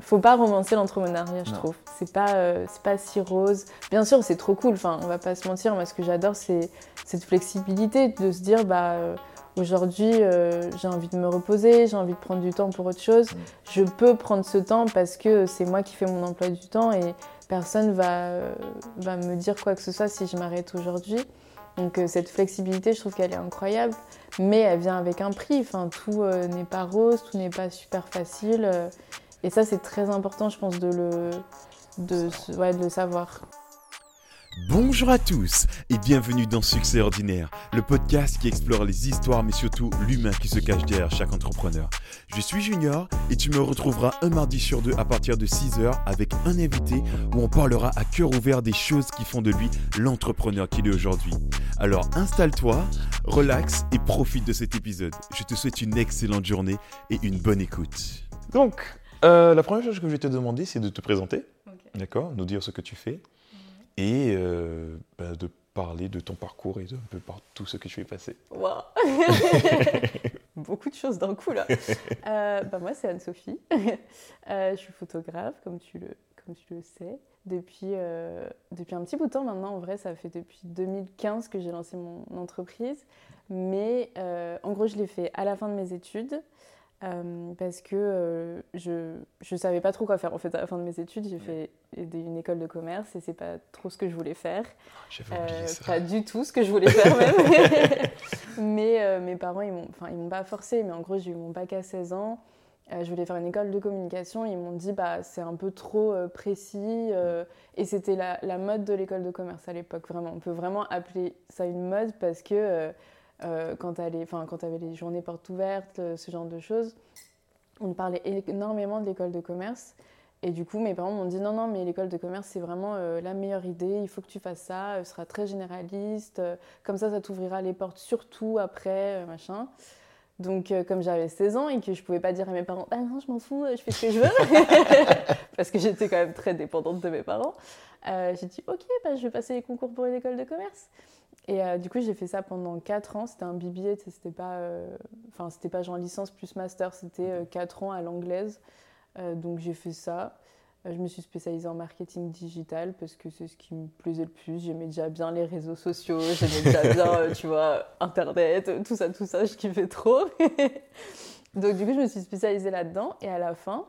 faut pas romancer l'entrepreneuriat, je trouve. C'est pas, euh, c'est pas si rose. Bien sûr, c'est trop cool. Enfin, on va pas se mentir. Moi, ce que j'adore, c'est cette flexibilité de se dire, bah, euh, aujourd'hui, euh, j'ai envie de me reposer, j'ai envie de prendre du temps pour autre chose. Mm. Je peux prendre ce temps parce que c'est moi qui fais mon emploi du temps et personne va, va me dire quoi que ce soit si je m'arrête aujourd'hui. Donc cette flexibilité, je trouve qu'elle est incroyable, mais elle vient avec un prix. Enfin, tout n'est pas rose, tout n'est pas super facile. Et ça, c'est très important, je pense, de le, de, ouais, de le savoir. Bonjour à tous et bienvenue dans Succès Ordinaire, le podcast qui explore les histoires mais surtout l'humain qui se cache derrière chaque entrepreneur. Je suis Junior et tu me retrouveras un mardi sur deux à partir de 6h avec un invité où on parlera à cœur ouvert des choses qui font de lui l'entrepreneur qu'il est aujourd'hui. Alors installe-toi, relaxe et profite de cet épisode. Je te souhaite une excellente journée et une bonne écoute. Donc, euh, la première chose que je vais te demander, c'est de te présenter, d'accord, nous dire ce que tu fais, et euh, bah, de parler de ton parcours et de un peu par tout ce que tu es passé. Wow. Beaucoup de choses d'un coup là. Euh, bah, moi, c'est Anne-Sophie. je suis photographe, comme tu le, comme tu le sais. Depuis, depuis un petit bout de temps maintenant, en vrai, ça fait depuis 2015 que j'ai lancé mon entreprise. Mais en gros, je l'ai fait à la fin de mes études. Euh, parce que euh, je ne savais pas trop quoi faire. En fait, à la fin de mes études, j'ai fait une école de commerce et c'est pas trop ce que je voulais faire. Euh, pas du tout ce que je voulais faire même. mais mes parents, ils m'ont, enfin, ils m'ont pas forcé. Mais en gros, j'ai eu mon bac à 16 ans. je voulais faire une école de communication. Ils m'ont dit, bah, c'est un peu trop précis. et c'était la, la, mode de l'école de commerce à l'époque. Vraiment, on peut vraiment appeler ça une mode parce que euh, quand tu avais les journées portes ouvertes, euh, ce genre de choses, on parlait énormément de l'école de commerce. Et du coup, mes parents m'ont dit non, non, mais l'école de commerce, c'est vraiment euh, la meilleure idée, il faut que tu fasses ça, ce sera très généraliste, comme ça, ça t'ouvrira les portes surtout après, machin. Donc, comme j'avais 16 ans et que je pouvais pas dire à mes parents, ah non, je m'en fous, je fais ce que je veux, parce que j'étais quand même très dépendante de mes parents, j'ai dit, ok, bah, je vais passer les concours pour une école de commerce. Et euh, du coup, j'ai fait ça pendant 4 ans. C'était un BBA, c'était pas, euh, enfin, c'était pas genre licence plus master, c'était 4 euh, ans à l'anglaise. donc j'ai fait ça. Je me suis spécialisée en marketing digital parce que c'est ce qui me plaisait le plus. J'aimais déjà bien les réseaux sociaux, j'aimais déjà bien, tu vois, Internet, tout ça, tout ça, je kiffais trop. donc du coup, je me suis spécialisée là-dedans. Et à la fin,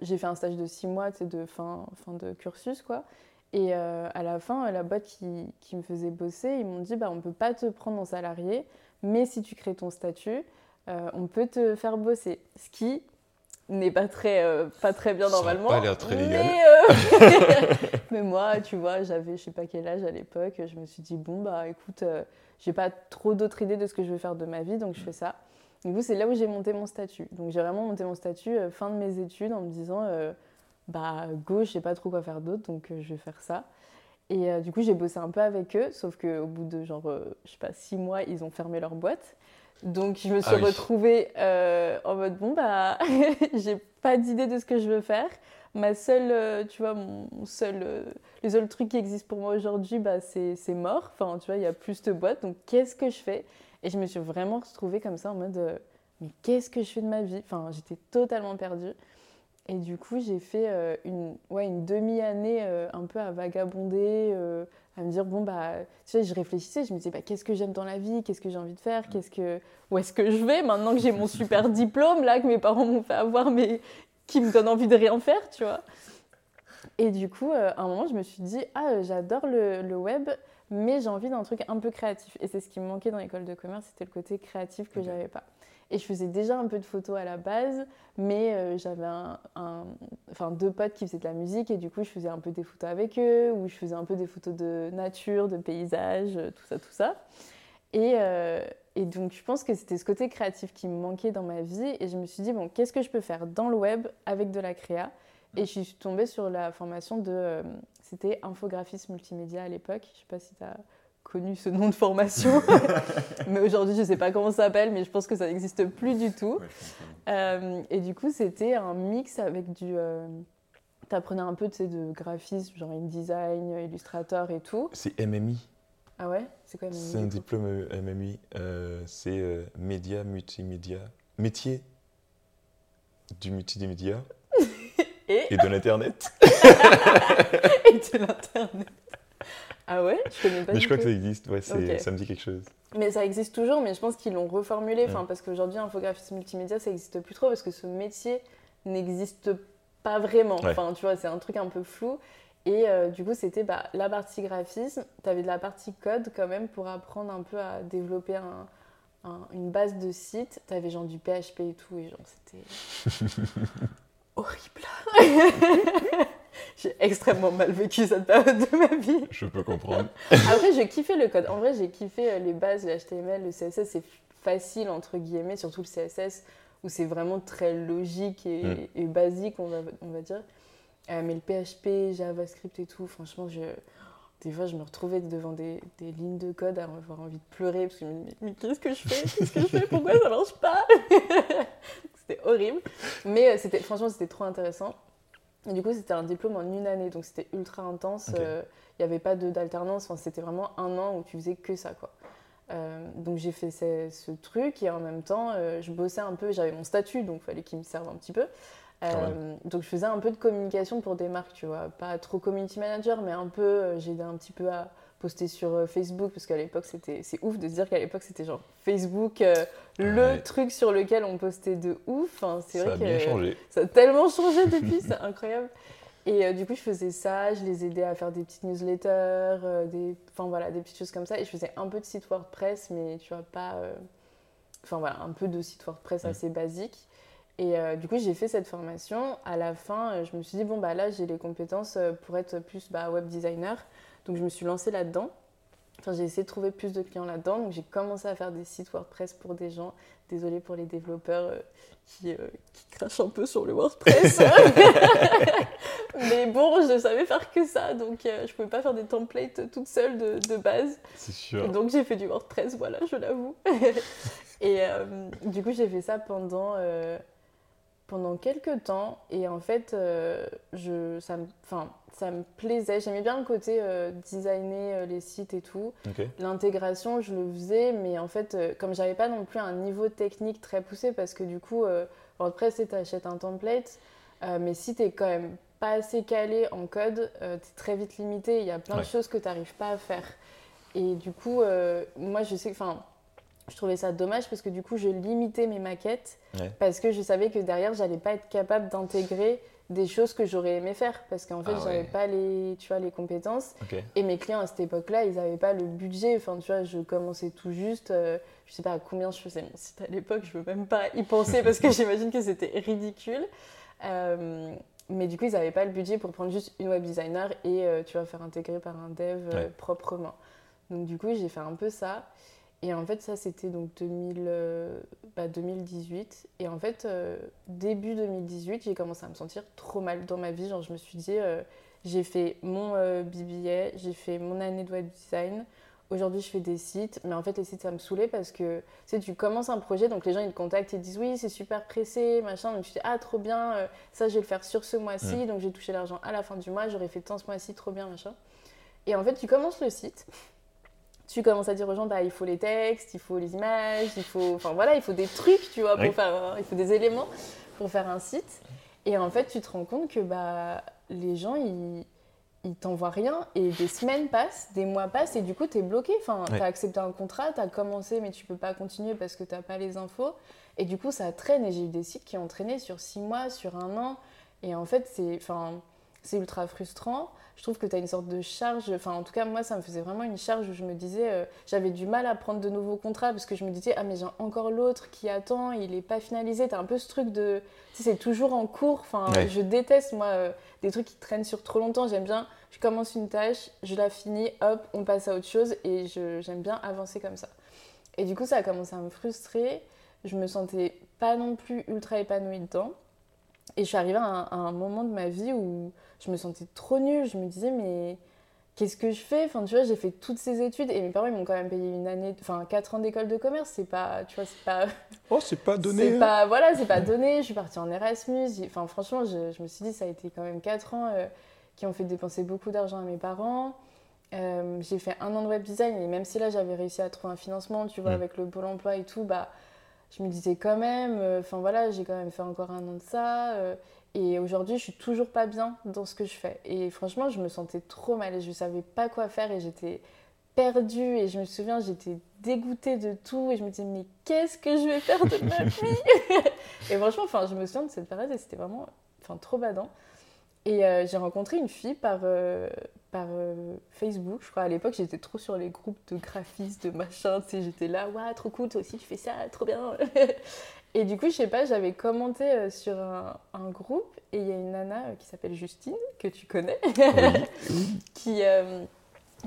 j'ai fait un stage de 6 mois, tu de fin, fin de cursus, quoi. Et euh, à la fin, la boîte qui, qui me faisait bosser, ils m'ont dit bah, on ne peut pas te prendre en salarié, mais si tu crées ton statut, euh, on peut te faire bosser. Ce qui n'est pas très, euh, pas très bien normalement. Ça pas l'air très légal. Mais, moi, tu vois, j'avais je sais pas quel âge à l'époque, je me suis dit bon, bah écoute, j'ai pas trop d'autres idées de ce que je veux faire de ma vie, donc je fais ça. Du coup, c'est là où j'ai monté mon statut. Donc j'ai vraiment monté mon statut fin de mes études en me disant bah gauche, je sais pas trop quoi faire d'autre, donc euh, je vais faire ça. Et euh, du coup, j'ai bossé un peu avec eux, sauf qu'au bout de genre, euh, je sais pas, six mois, ils ont fermé leur boîte. Donc je me suis ah retrouvée en mode bon bah j'ai pas d'idée de ce que je veux faire. Ma seule, tu vois, mon seul, le seul truc qui existe pour moi aujourd'hui, bah, c'est mort. Enfin, tu vois, il y a plus de boîte. Donc qu'est-ce que je fais? Et je me suis vraiment retrouvée comme ça en mode mais qu'est-ce que je fais de ma vie? Enfin, j'étais totalement perdue. Et du coup, j'ai fait euh, une, ouais, une demi-année euh, un peu à vagabonder, euh, à me dire, bon, bah, tu sais, je réfléchissais, je me disais, bah, qu'est-ce que j'aime dans la vie, qu'est-ce que j'ai envie de faire, qu'est-ce que, où est-ce que je vais, maintenant que j'ai mon super diplôme, là, que mes parents m'ont fait avoir, mais qui me donne envie de rien faire, tu vois. Et du coup, à un moment, je me suis dit, ah, j'adore le, le, web, mais j'ai envie d'un truc un peu créatif. Et c'est ce qui me manquait dans l'école de commerce, c'était le côté créatif que j'avais pas. Et je faisais déjà un peu de photos à la base, mais euh, j'avais un, deux potes qui faisaient de la musique et du coup je faisais un peu des photos avec eux, ou je faisais un peu des photos de nature, de paysage, euh, tout ça, tout ça. Et, euh, et donc je pense que c'était ce côté créatif qui me manquait dans ma vie et je me suis dit, bon, qu'est-ce que je peux faire dans le web avec de la créa? Et je suis tombée sur la formation de... c'était infographiste multimédia à l'époque, je sais pas si tu as connu ce nom de formation. mais aujourd'hui, je ne sais pas comment ça s'appelle, mais je pense que ça n'existe plus du tout. Euh, et du coup, c'était un mix avec du. Euh, tu apprenais un peu de graphisme, genre InDesign, Illustrator et tout. C'est MMI. Ah ouais? C'est quoi MMI C'est un diplôme euh, MMI. c'est média multimédia. Métier du multimédia. Et, Et de l'internet. et de l'internet. Ah ouais? Je connais pas Mais je crois tout. que ça existe, ouais, c'est- Ok. ça me dit quelque chose. Mais ça existe toujours, mais je pense qu'ils l'ont reformulé. Enfin, Mm. parce qu'aujourd'hui, infographiste multimédia, ça n'existe plus trop parce que ce métier n'existe pas vraiment. Ouais. Enfin, tu vois, c'est un truc un peu flou. Et euh, du coup, c'était bah, la partie graphisme. Tu avais de la partie code quand même pour apprendre un peu à développer un- un- une base de site. Tu avais genre du PHP et tout. Et genre, c'était horrible. J'ai extrêmement mal vécu cette période de ma vie. Je peux comprendre. Après, j'ai kiffé le code. En vrai, j'ai kiffé euh, les bases, le HTML, le CSS. C'est facile, entre guillemets, surtout le CSS, où c'est vraiment très logique et, Mm. et basique, on va, on va dire. Euh, mais le PHP, JavaScript et tout, franchement, je... des fois, je me retrouvais devant des, des lignes de code à avoir envie de pleurer, parce que je me disais, mais qu'est-ce que je fais? Qu'est-ce que je fais? Pourquoi ça marche pas? C'était horrible. Mais euh, c'était, franchement, c'était trop intéressant. Et du coup, c'était un diplôme en une année, donc c'était ultra intense. Euh, il n'y avait pas d'alternance, enfin, c'était vraiment un an où tu faisais que ça. Quoi. Euh, donc j'ai fait ce, ce truc et en même temps, euh, je bossais un peu, j'avais mon statut, donc il fallait qu'il me serve un petit peu. Euh, donc je faisais un peu de communication pour des marques, tu vois, pas trop community manager, mais un peu, euh, j'ai aidé un petit peu à poster sur euh, Facebook, parce qu'à l'époque, c'était, c'est ouf de se dire qu'à l'époque, c'était genre Facebook, euh, le Ouais. truc sur lequel on postait de ouf. Enfin, c'est Ça vrai a que bien changé. ça a tellement changé depuis, c'est incroyable. Et euh, du coup, je faisais ça, je les aidais à faire des petites newsletters, euh, des, enfin voilà, des petites choses comme ça. Et je faisais un peu de site WordPress, mais tu vois, pas. Enfin voilà, un peu de site WordPress Mm. assez basique. Et euh, du coup, j'ai fait cette formation. À la fin, je me suis dit, bon, bah là, j'ai les compétences pour être plus bah, web designer. Donc, je me suis lancée là-dedans. Enfin, j'ai essayé de trouver plus de clients là-dedans. Donc, j'ai commencé à faire des sites WordPress pour des gens. Désolée pour les développeurs euh, qui, euh, qui crachent un peu sur le WordPress. Mais bon, je savais faire que ça. Donc, euh, je pouvais pas faire des templates toute seule de, de base. C'est Et sûr. donc j'ai fait du WordPress, voilà, je l'avoue. et du coup, j'ai fait ça pendant, pendant quelques temps. Et en fait, euh, je, ça, me, enfin, ça me plaisait. J'aimais bien le côté euh, designer euh, les sites et tout. L'intégration, je le faisais, mais en fait, comme j'avais pas non plus un niveau technique très poussé, parce que du coup, WordPress, tu achètes un template, mais si tu es quand même pas assez calé en code, tu es très vite limité. Il y a plein Ouais. de choses que tu n'arrives pas à faire. Et du coup, moi, je sais, enfin, je trouvais ça dommage parce que du coup, je limitais mes maquettes Ouais. parce que je savais que derrière, j'allais pas être capable d'intégrer des choses que j'aurais aimé faire parce qu'en fait, Ah j'avais ouais. pas les, tu vois, les compétences. Et mes clients à cette époque-là, ils n'avaient pas le budget. Enfin, tu vois, je commençais tout juste. euh, je sais pas à combien je faisais mon site à l'époque. Je veux même pas y penser parce que j'imagine que c'était ridicule. Euh, mais du coup, ils n'avaient pas le budget pour prendre juste une web designer et euh, tu vas faire intégrer par un dev euh, Ouais. proprement. Donc du coup, j'ai fait un peu ça. Et en fait, ça, c'était donc 2000, euh, bah, 2018. Et en fait, euh, début 2018, j'ai commencé à me sentir trop mal dans ma vie. Genre, je me suis dit, euh, j'ai fait mon BBA, j'ai fait mon année de web design. Aujourd'hui, je fais des sites, mais en fait, les sites, ça me saoulait parce que tu sais, tu commences un projet, donc les gens ils te contactent, ils te disent oui, c'est super pressé, machin. Donc tu dis ah, trop bien, ça je vais le faire sur ce mois-ci, donc j'ai touché l'argent à la fin du mois, j'aurais fait tant ce mois-ci, trop bien, machin. Et en fait, tu commences le site, tu commences à dire aux gens bah, il faut les textes, il faut les images, il faut, enfin voilà, il faut des trucs, tu vois, pour Oui. faire, un- il faut des éléments pour faire un site. Et en fait, tu te rends compte que bah, les gens, ils, ils t'envoient rien et des semaines passent, des mois passent et du coup, tu es bloqué. Enfin, Ouais. tu as accepté un contrat, tu as commencé, mais tu peux pas continuer parce que tu pas les infos. Et du coup, ça traîne. Et j'ai eu des sites qui ont traîné sur six mois, sur un an. Et en fait, c'est enfin, c'est ultra frustrant. Je trouve que tu as une sorte de charge. Enfin, en tout cas, moi, ça me faisait vraiment une charge où je me disais, euh, j'avais du mal à prendre de nouveaux contrats parce que je me disais, ah, mais j'ai encore l'autre qui attend, il est pas finalisé. Tu as un peu ce truc de. Tu sais, c'est toujours en cours. Enfin, Ouais. je déteste, moi, euh, des trucs qui traînent sur trop longtemps. J'aime bien, je commence une tâche, je la finis, hop, on passe à autre chose et j'aime bien avancer comme ça. Et du coup, ça a commencé à me frustrer. Je me sentais pas non plus ultra épanouie dedans. Et je suis arrivée à un, à un moment de ma vie où je me sentais trop nulle. Je me disais, mais qu'est-ce que je fais? Enfin, tu vois, j'ai fait toutes ces études et mes parents, ils m'ont quand même payé une année, enfin, 4 ans d'école de commerce. C'est pas, tu vois, c'est pas. Oh, c'est pas donné. C'est hein. pas, voilà, c'est pas donné. Je suis partie en Erasmus. Enfin, franchement, je, je me suis dit, ça a été quand même 4 ans euh, qui ont fait dépenser beaucoup d'argent à mes parents. Euh, j'ai fait un an de web design et même si là j'avais réussi à trouver un financement, tu vois, Mm. avec le pôle emploi et tout, bah, je me disais quand même, euh, enfin voilà, j'ai quand même fait encore un an de ça. euh, Et aujourd'hui, je suis toujours pas bien dans ce que je fais. Et franchement, je me sentais trop mal et je savais pas quoi faire et j'étais perdue. Et je me souviens, j'étais dégoûtée de tout et je me disais, mais qu'est-ce que je vais faire de ma vie? Et franchement, enfin, je me souviens de cette période et c'était vraiment enfin, trop badant. Et euh, j'ai rencontré une fille par, euh, par euh, Facebook, je crois. À l'époque, j'étais trop sur les groupes de graphistes, de machin. Tu sais, j'étais là, waouh, trop cool, toi aussi tu fais ça, trop bien. et du coup, je sais pas, j'avais commenté sur un, un, groupe et il y a une nana qui s'appelle Justine, que tu connais, qui,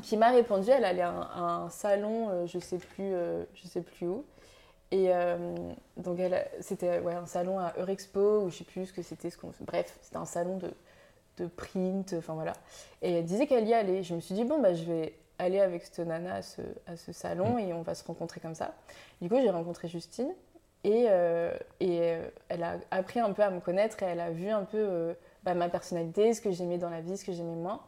qui m'a répondu. Elle allait à un, salon, je sais plus, je sais plus où. Et donc, c'était ouais, un salon à Eurexpo, ou je sais plus ce que c'était. Ce. Bref, c'était un salon de de print, enfin voilà. Et elle disait qu'elle y allait. Je me suis dit, bon, bah, je vais aller avec cette nana à ce, à ce salon mm. et on va se rencontrer comme ça. Du coup, j'ai rencontré Justine et, euh, et euh, elle a appris un peu à me connaître et elle a vu un peu euh, bah, ma personnalité, ce que j'aimais dans la vie, ce que j'aimais moins.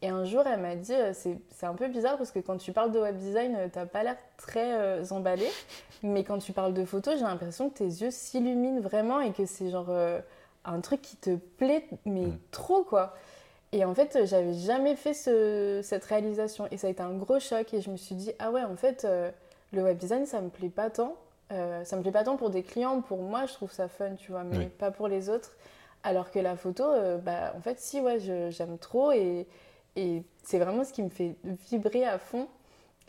Et un jour, elle m'a dit, c'est un peu bizarre parce que quand tu parles de web design, t'as pas l'air très emballé, mais quand tu parles de photo, j'ai l'impression que tes yeux s'illuminent vraiment et que c'est genre un truc qui te plaît, mais mm. trop quoi. Et en fait, j'avais jamais fait ce, cette réalisation. Et ça a été un gros choc. Et je me suis dit, ah ouais, en fait, le web design, ça me plaît pas tant. Euh, ça me plaît pas tant pour des clients. Pour moi, je trouve ça fun, tu vois, mais pas pour les autres. Alors que la photo, euh, bah, en fait, si, ouais, j'aime trop. Et, et c'est vraiment ce qui me fait vibrer à fond.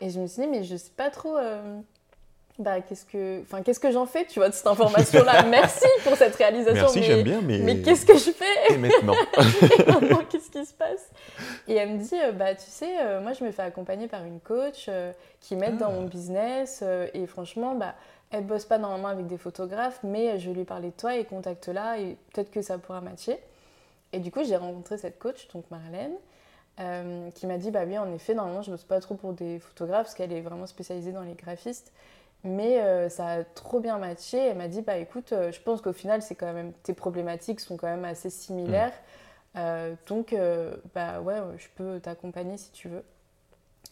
Et je me suis dit, mais je sais pas trop bah, qu'est-ce que, enfin, qu'est-ce que j'en fais, tu vois, de cette information-là Merci pour cette réalisation. Merci, j'aime bien, mais. Mais qu'est-ce que je fais? Et maintenant qu'est-ce qui se passe? Et elle me dit, euh, bah, tu sais, euh, moi, je me fais accompagner par une coach euh, qui m'aide dans mon ah. business. et franchement, bah, elle bosse pas normalement avec des photographes, mais je vais lui parler de toi et contacte-la et peut-être que ça pourra matcher. Et du coup, j'ai rencontré cette coach, donc Marlène. qui m'a dit bah oui en effet normalement je bosse pas trop pour des photographes parce qu'elle est vraiment spécialisée dans les graphistes mais euh, ça a trop bien matché. Elle m'a dit bah écoute, euh, je pense qu'au final, c'est quand même tes problématiques sont quand même assez similaires. Mm. Euh, donc bah ouais, je peux t'accompagner si tu veux.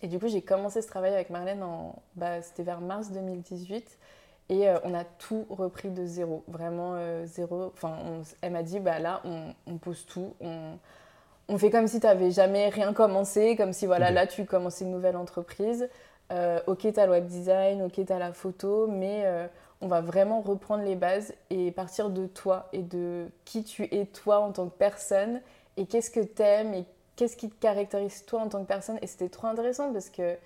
Et du coup, j'ai commencé ce travail avec Marlène en bah, c'était vers mars 2018 et on a tout repris de zéro, vraiment zéro. Enfin, elle m'a dit bah là, on, on pose tout, on, on fait comme si tu n'avais jamais rien commencé, comme si voilà, là tu commençais une nouvelle entreprise. Euh, ok, tu as le web design, ok, tu as la photo, mais euh, on va vraiment reprendre les bases et partir de toi et de qui tu es toi en tant que personne et qu'est-ce que tu aimes et qu'est-ce qui te caractérise toi en tant que personne. Et c'était trop intéressant parce que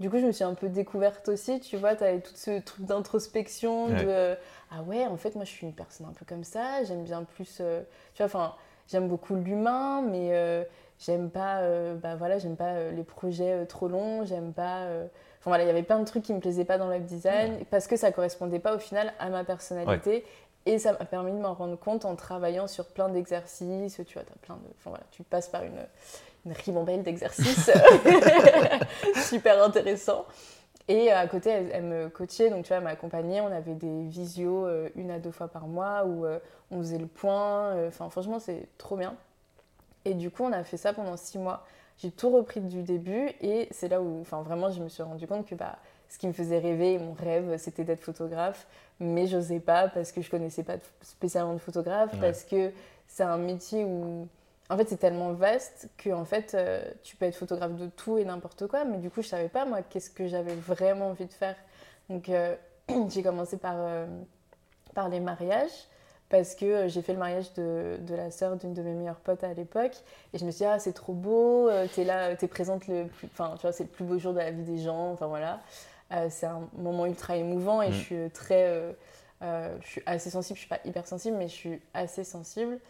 du coup, je me suis un peu découverte aussi, tu vois, tu avais tout ce truc d'introspection, de ah ouais, en fait, moi je suis une personne un peu comme ça, j'aime bien plus, euh, tu vois, enfin, j'aime beaucoup l'humain, mais j'aime pas, bah voilà, j'aime pas les projets trop longs, j'aime pas voilà, il y avait plein de trucs qui me plaisaient pas dans le web design parce que ça correspondait pas au final à ma personnalité. Et ça m'a permis de m'en rendre compte en travaillant sur plein d'exercices. Tu vois, as plein de, enfin, voilà, tu passes par une, une ribambelle d'exercices super intéressant. Et à côté, elle, me coachait, donc tu vois, elle m'accompagnait. On avait des visios euh, une à deux fois par mois où euh, on faisait le point. Euh, enfin, franchement, c'est trop bien. Et du coup, on a fait ça pendant six mois j'ai tout repris du début et c'est là où enfin, vraiment je me suis rendu compte que bah, ce qui me faisait rêver, mon rêve, c'était d'être photographe, mais j'osais pas parce que je connaissais pas spécialement de photographe, parce que c'est un métier où en fait c'est tellement vaste que en fait euh, tu peux être photographe de tout et n'importe quoi, mais du coup je savais pas moi qu'est-ce que j'avais vraiment envie de faire. Donc euh, j'ai commencé par, euh, par les mariages parce que j'ai fait le mariage de, de la sœur d'une de mes meilleures potes à l'époque et je me suis dit ah c'est trop beau t'es là t'es présente le plus enfin tu vois c'est le plus beau jour de la vie des gens enfin voilà c'est un moment ultra émouvant et mm. je suis très je suis assez sensible je suis pas hyper sensible mais je suis assez sensible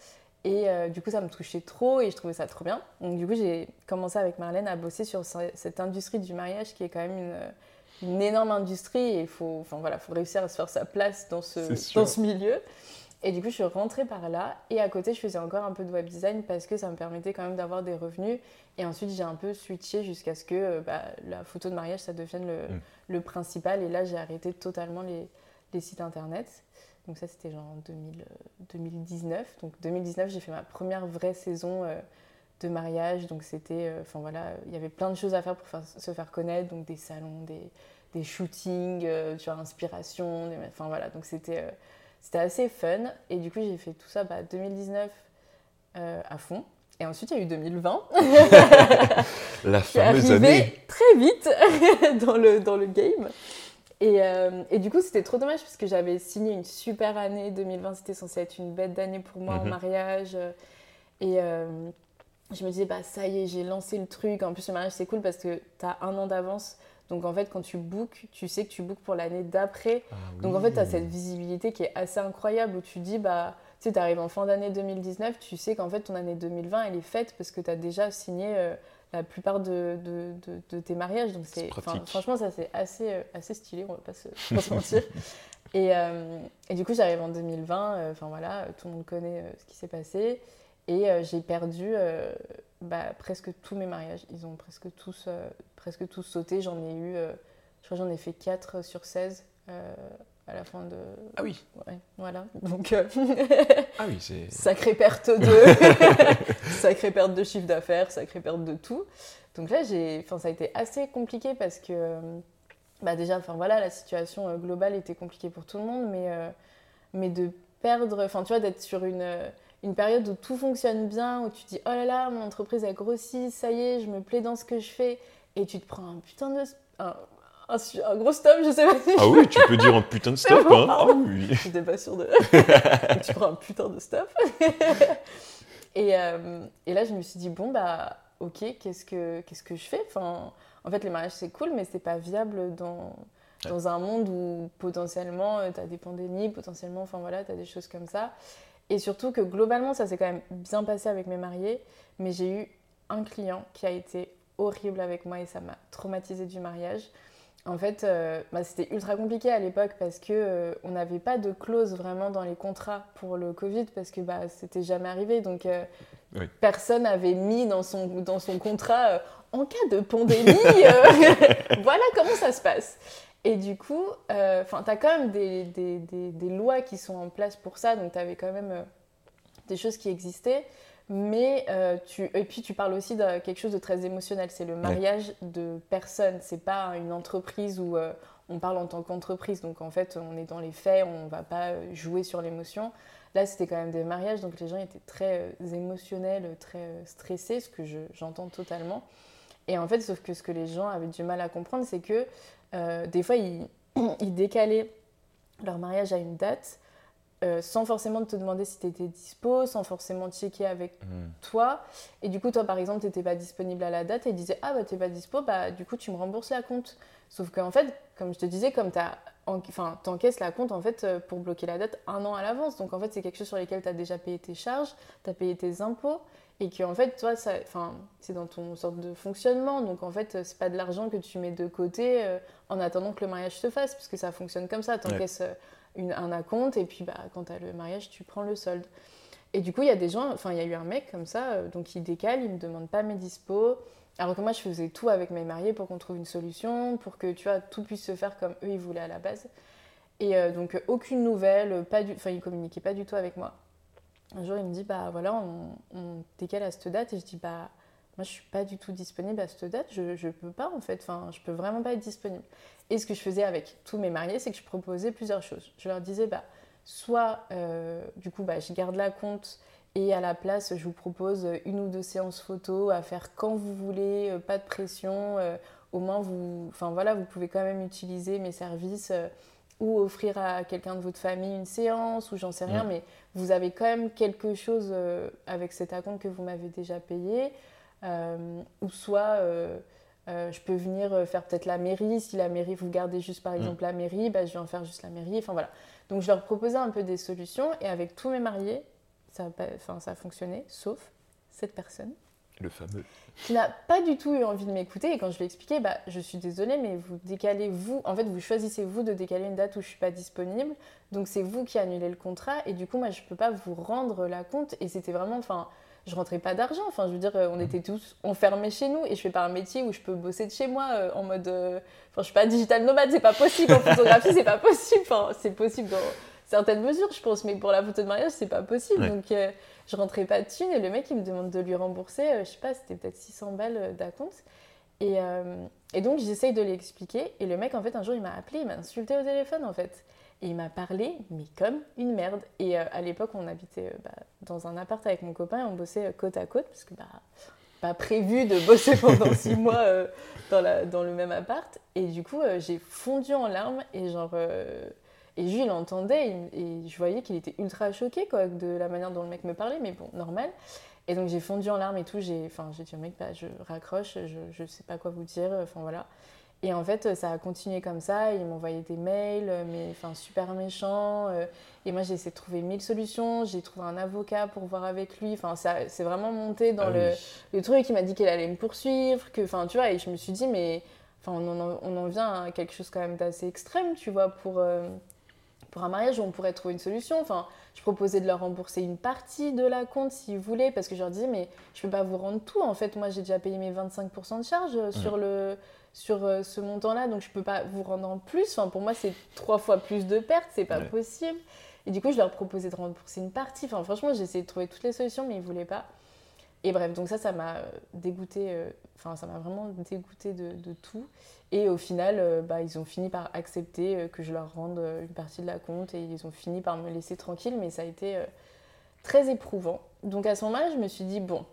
et du coup ça me touchait trop et je trouvais ça trop bien donc du coup j'ai commencé avec Marlène à bosser sur cette industrie du mariage qui est quand même une une énorme industrie et il faut, enfin, voilà, faut réussir à se faire sa place dans ce, dans ce milieu. Et du coup, je suis rentrée par là. Et à côté, je faisais encore un peu de web design parce que ça me permettait quand même d'avoir des revenus. Et ensuite, j'ai un peu switché jusqu'à ce que euh, bah, la photo de mariage, ça devienne le, mm. le principal. Et là, j'ai arrêté totalement les, les, sites internet. Donc ça, c'était genre en 2019. Euh, Donc 2019, j'ai fait ma première vraie saison euh, de mariage. Donc c'était, enfin voilà, il y avait plein de choses à faire pour se faire connaître. Donc des salons, des, des shootings, tu vois, inspiration. Enfin voilà, donc c'était c'était assez fun. Et du coup, j'ai fait tout ça bah, 2019, à fond. Et ensuite, il y a eu 2020. La fameuse année. Très vite dans le, dans le game. Et, et, du coup, c'était trop dommage parce que j'avais signé une super année. 2020, c'était censé être une bête d'année pour moi en mhm. mariage. Et je me disais, bah ça y est, j'ai lancé le truc. En plus, le mariage, c'est cool parce que tu as un an d'avance. Donc en fait, quand tu bookes, tu sais que tu bookes pour l'année d'après. Ah Donc en fait, tu as cette visibilité qui est assez incroyable où tu dis, bah, tu sais, tu arrives en fin d'année 2019, tu sais qu'en fait, ton année 2020, elle est faite parce que tu as déjà signé euh, la plupart de, de, de, tes mariages. Donc c'est, franchement, ça c'est assez, euh, assez stylé, on va pas se, se mentir. Et, euh, et, du coup, j'arrive en 2020, enfin voilà, tout le monde connaît ce qui s'est passé. Et j'ai perdu bah, presque tous mes mariages. Ils ont presque tous, euh, presque tous sauté. J'en ai eu, euh, je crois j'en ai fait 4 sur 16 euh, à la fin de. Ah oui Ouais, voilà. Donc. ah oui, c'est. Sacrée perte de. sacrée perte de chiffre d'affaires, sacrée perte de tout. Donc là, j'ai. Enfin, ça a été assez compliqué parce que. Bah déjà, enfin voilà, la situation globale était compliquée pour tout le monde, mais, mais de perdre. Enfin, tu vois, d'être sur une une période où tout fonctionne bien, où tu dis oh là là, mon entreprise a grossi, ça y est, je me plais dans ce que je fais, et tu te prends un putain de. Un, un, gros stop, je sais pas. Ah oui, tu peux dire un putain de stop, hein Ah oui. J'étais pas sûre de. tu prends un putain de stop. et, euh, et, là, je me suis dit bon, bah, ok, qu'est-ce que, qu'est-ce que je fais? Enfin, En fait, les mariages, c'est cool, mais c'est pas viable dans, dans un monde où potentiellement, euh, tu as des pandémies, potentiellement, enfin voilà, tu as des choses comme ça. Et surtout que globalement, ça s'est quand même bien passé avec mes mariés, mais j'ai eu un client qui a été horrible avec moi et ça m'a traumatisé du mariage. En fait, euh, bah, c'était ultra compliqué à l'époque parce que euh, on n'avait pas de clause vraiment dans les contrats pour le Covid parce que bah, c'était jamais arrivé. Donc euh, personne n'avait mis dans son, dans son contrat en cas de pandémie, voilà comment ça se passe. Et du coup, tu as quand même des, des, des, lois qui sont en place pour ça, donc tu avais quand même des choses qui existaient. Mais euh, tu... Et puis tu parles aussi de quelque chose de très émotionnel, c'est le mariage de personnes. C'est pas une entreprise où on parle en tant qu'entreprise, donc en fait on est dans les faits, on va pas jouer sur l'émotion. Là c'était quand même des mariages, donc les gens étaient très émotionnels, très stressés, ce que j'entends totalement. Et en fait, sauf que ce que les gens avaient du mal à comprendre, c'est que euh, des fois, ils, décalaient leur mariage à une date euh, sans forcément te demander si tu étais dispo, sans forcément checker avec hmm. toi. Et du coup, toi, par exemple, tu n'étais pas disponible à la date et ils disaient Ah, bah, tu pas dispo, bah, du coup, tu me rembourses la compte. Sauf qu'en fait, comme je te disais, comme tu enfin, encaisses la compte en fait euh, pour bloquer la date un an à l'avance. Donc en fait, c'est quelque chose sur lequel tu as déjà payé tes charges, tu as payé tes impôts et que en fait toi ça enfin c'est dans ton sorte de fonctionnement donc en fait c'est pas de l'argent que tu mets de côté euh, en attendant que le mariage se fasse parce que ça fonctionne comme ça encaisses euh, un acompte et puis bah quand tu as le mariage tu prends le solde et du coup il y a des gens enfin il y a eu un mec comme ça euh, donc il décale il me demande pas mes dispos alors que moi je faisais tout avec mes mariés pour qu'on trouve une solution pour que tu vois tout puisse se faire comme eux ils voulaient à la base et donc aucune nouvelle pas du enfin il communiquait pas du tout avec moi un jour, il me dit, bah voilà, on, on décale à cette date. Et je dis, bah moi, je suis pas du tout disponible à cette date. Je, ne peux pas, en fait. Enfin, je peux vraiment pas être disponible. Et ce que je faisais avec tous mes mariés, c'est que je proposais plusieurs choses. Je leur disais, bah, soit, euh, du coup, bah, je garde la compte et à la place, je vous propose une ou deux séances photo à faire quand vous voulez, euh, pas de pression. Euh, au moins, vous, enfin voilà, vous pouvez quand même utiliser mes services ou offrir à quelqu'un de votre famille une séance ou j'en sais rien, mais vous avez quand même quelque chose euh, avec cet acompte que vous m'avez déjà payé. Euh, ou soit euh, je peux venir faire peut-être la mairie. Si la mairie, vous gardez juste par exemple la mairie, bah, je vais en faire juste la mairie. Enfin voilà. Donc je leur proposais un peu des solutions et avec tous mes mariés, ça enfin, ça a fonctionné, sauf cette personne. Le fameux qui n'a pas du tout eu envie de m'écouter. Et quand je lui ai expliqué, bah, je suis désolée, mais vous décalez vous, en fait, vous choisissez vous de décaler une date où je suis pas disponible. Donc c'est vous qui annulez le contrat. Et du coup, moi, je peux pas vous rendre la compte. Et c'était vraiment, enfin, je rentrais pas d'argent. Enfin, je veux dire, on était tous enfermés chez nous. Et je fais pas un métier où je peux bosser de chez moi euh, en mode, euh, enfin, je suis pas digital nomade, c'est pas possible. En photographie, c'est pas possible. Enfin, c'est possible dans certaines mesures, je pense, mais pour la photo de mariage, c'est pas possible. Donc euh, je rentrais pas de thunes et le mec il me demande de lui rembourser, euh, je sais pas, c'était peut-être 600 balles euh, d'acompte. Et, euh, et donc j'essaye de l'expliquer et le mec en fait un jour il m'a appelé, il m'a insulté au téléphone en fait. Il m'a parlé, mais comme une merde. Et à l'époque, on habitait bah, dans un appart avec mon copain et on bossait côte à côte parce que bah, pas prévu de bosser pendant six mois dans, le même appart. Et du coup, j'ai fondu en larmes et genre et Jules entendait et, je voyais qu'il était ultra choqué quoi, de la manière dont le mec me parlait, mais bon, normal. Et donc j'ai fondu en larmes et tout. J'ai dit au mec, bah, je raccroche, je ne sais pas quoi vous dire. Enfin voilà. Et en fait, ça a continué comme ça. Il m'envoyait des mails, mais enfin super méchants. Euh, et moi, j'ai essayé de trouver mille solutions. J'ai trouvé un avocat pour voir avec lui. Enfin, c'est vraiment monté dans ah le, le, truc. Il m'a dit qu'il allait me poursuivre. Que, enfin, tu vois. Et je me suis dit, mais enfin, on en, on en vient à quelque chose quand même d'assez extrême, tu vois, pour. Euh, pour un mariage où on pourrait trouver une solution. Enfin, je proposais de leur rembourser une partie de la compte s'ils voulaient, parce que je leur disais, mais je ne peux pas vous rendre tout. En fait, moi, j'ai déjà payé mes 25% de charges euh, sur, le, sur euh, ce montant-là, donc je ne peux pas vous rendre en plus. Enfin, pour moi, c'est trois fois plus de pertes, c'est pas possible. Et du coup, je leur proposais de rembourser une partie. Enfin, franchement, j'ai essayé de trouver toutes les solutions, mais ils ne voulaient pas. Et bref, donc ça, ça m'a dégoûté, euh, enfin, ça m'a vraiment dégoûté de, de, tout. Et au final, euh, bah, ils ont fini par accepter euh, que je leur rende une partie de la compte et ils ont fini par me laisser tranquille, mais ça a été très éprouvant. Donc à ce moment-là, je me suis dit, bon,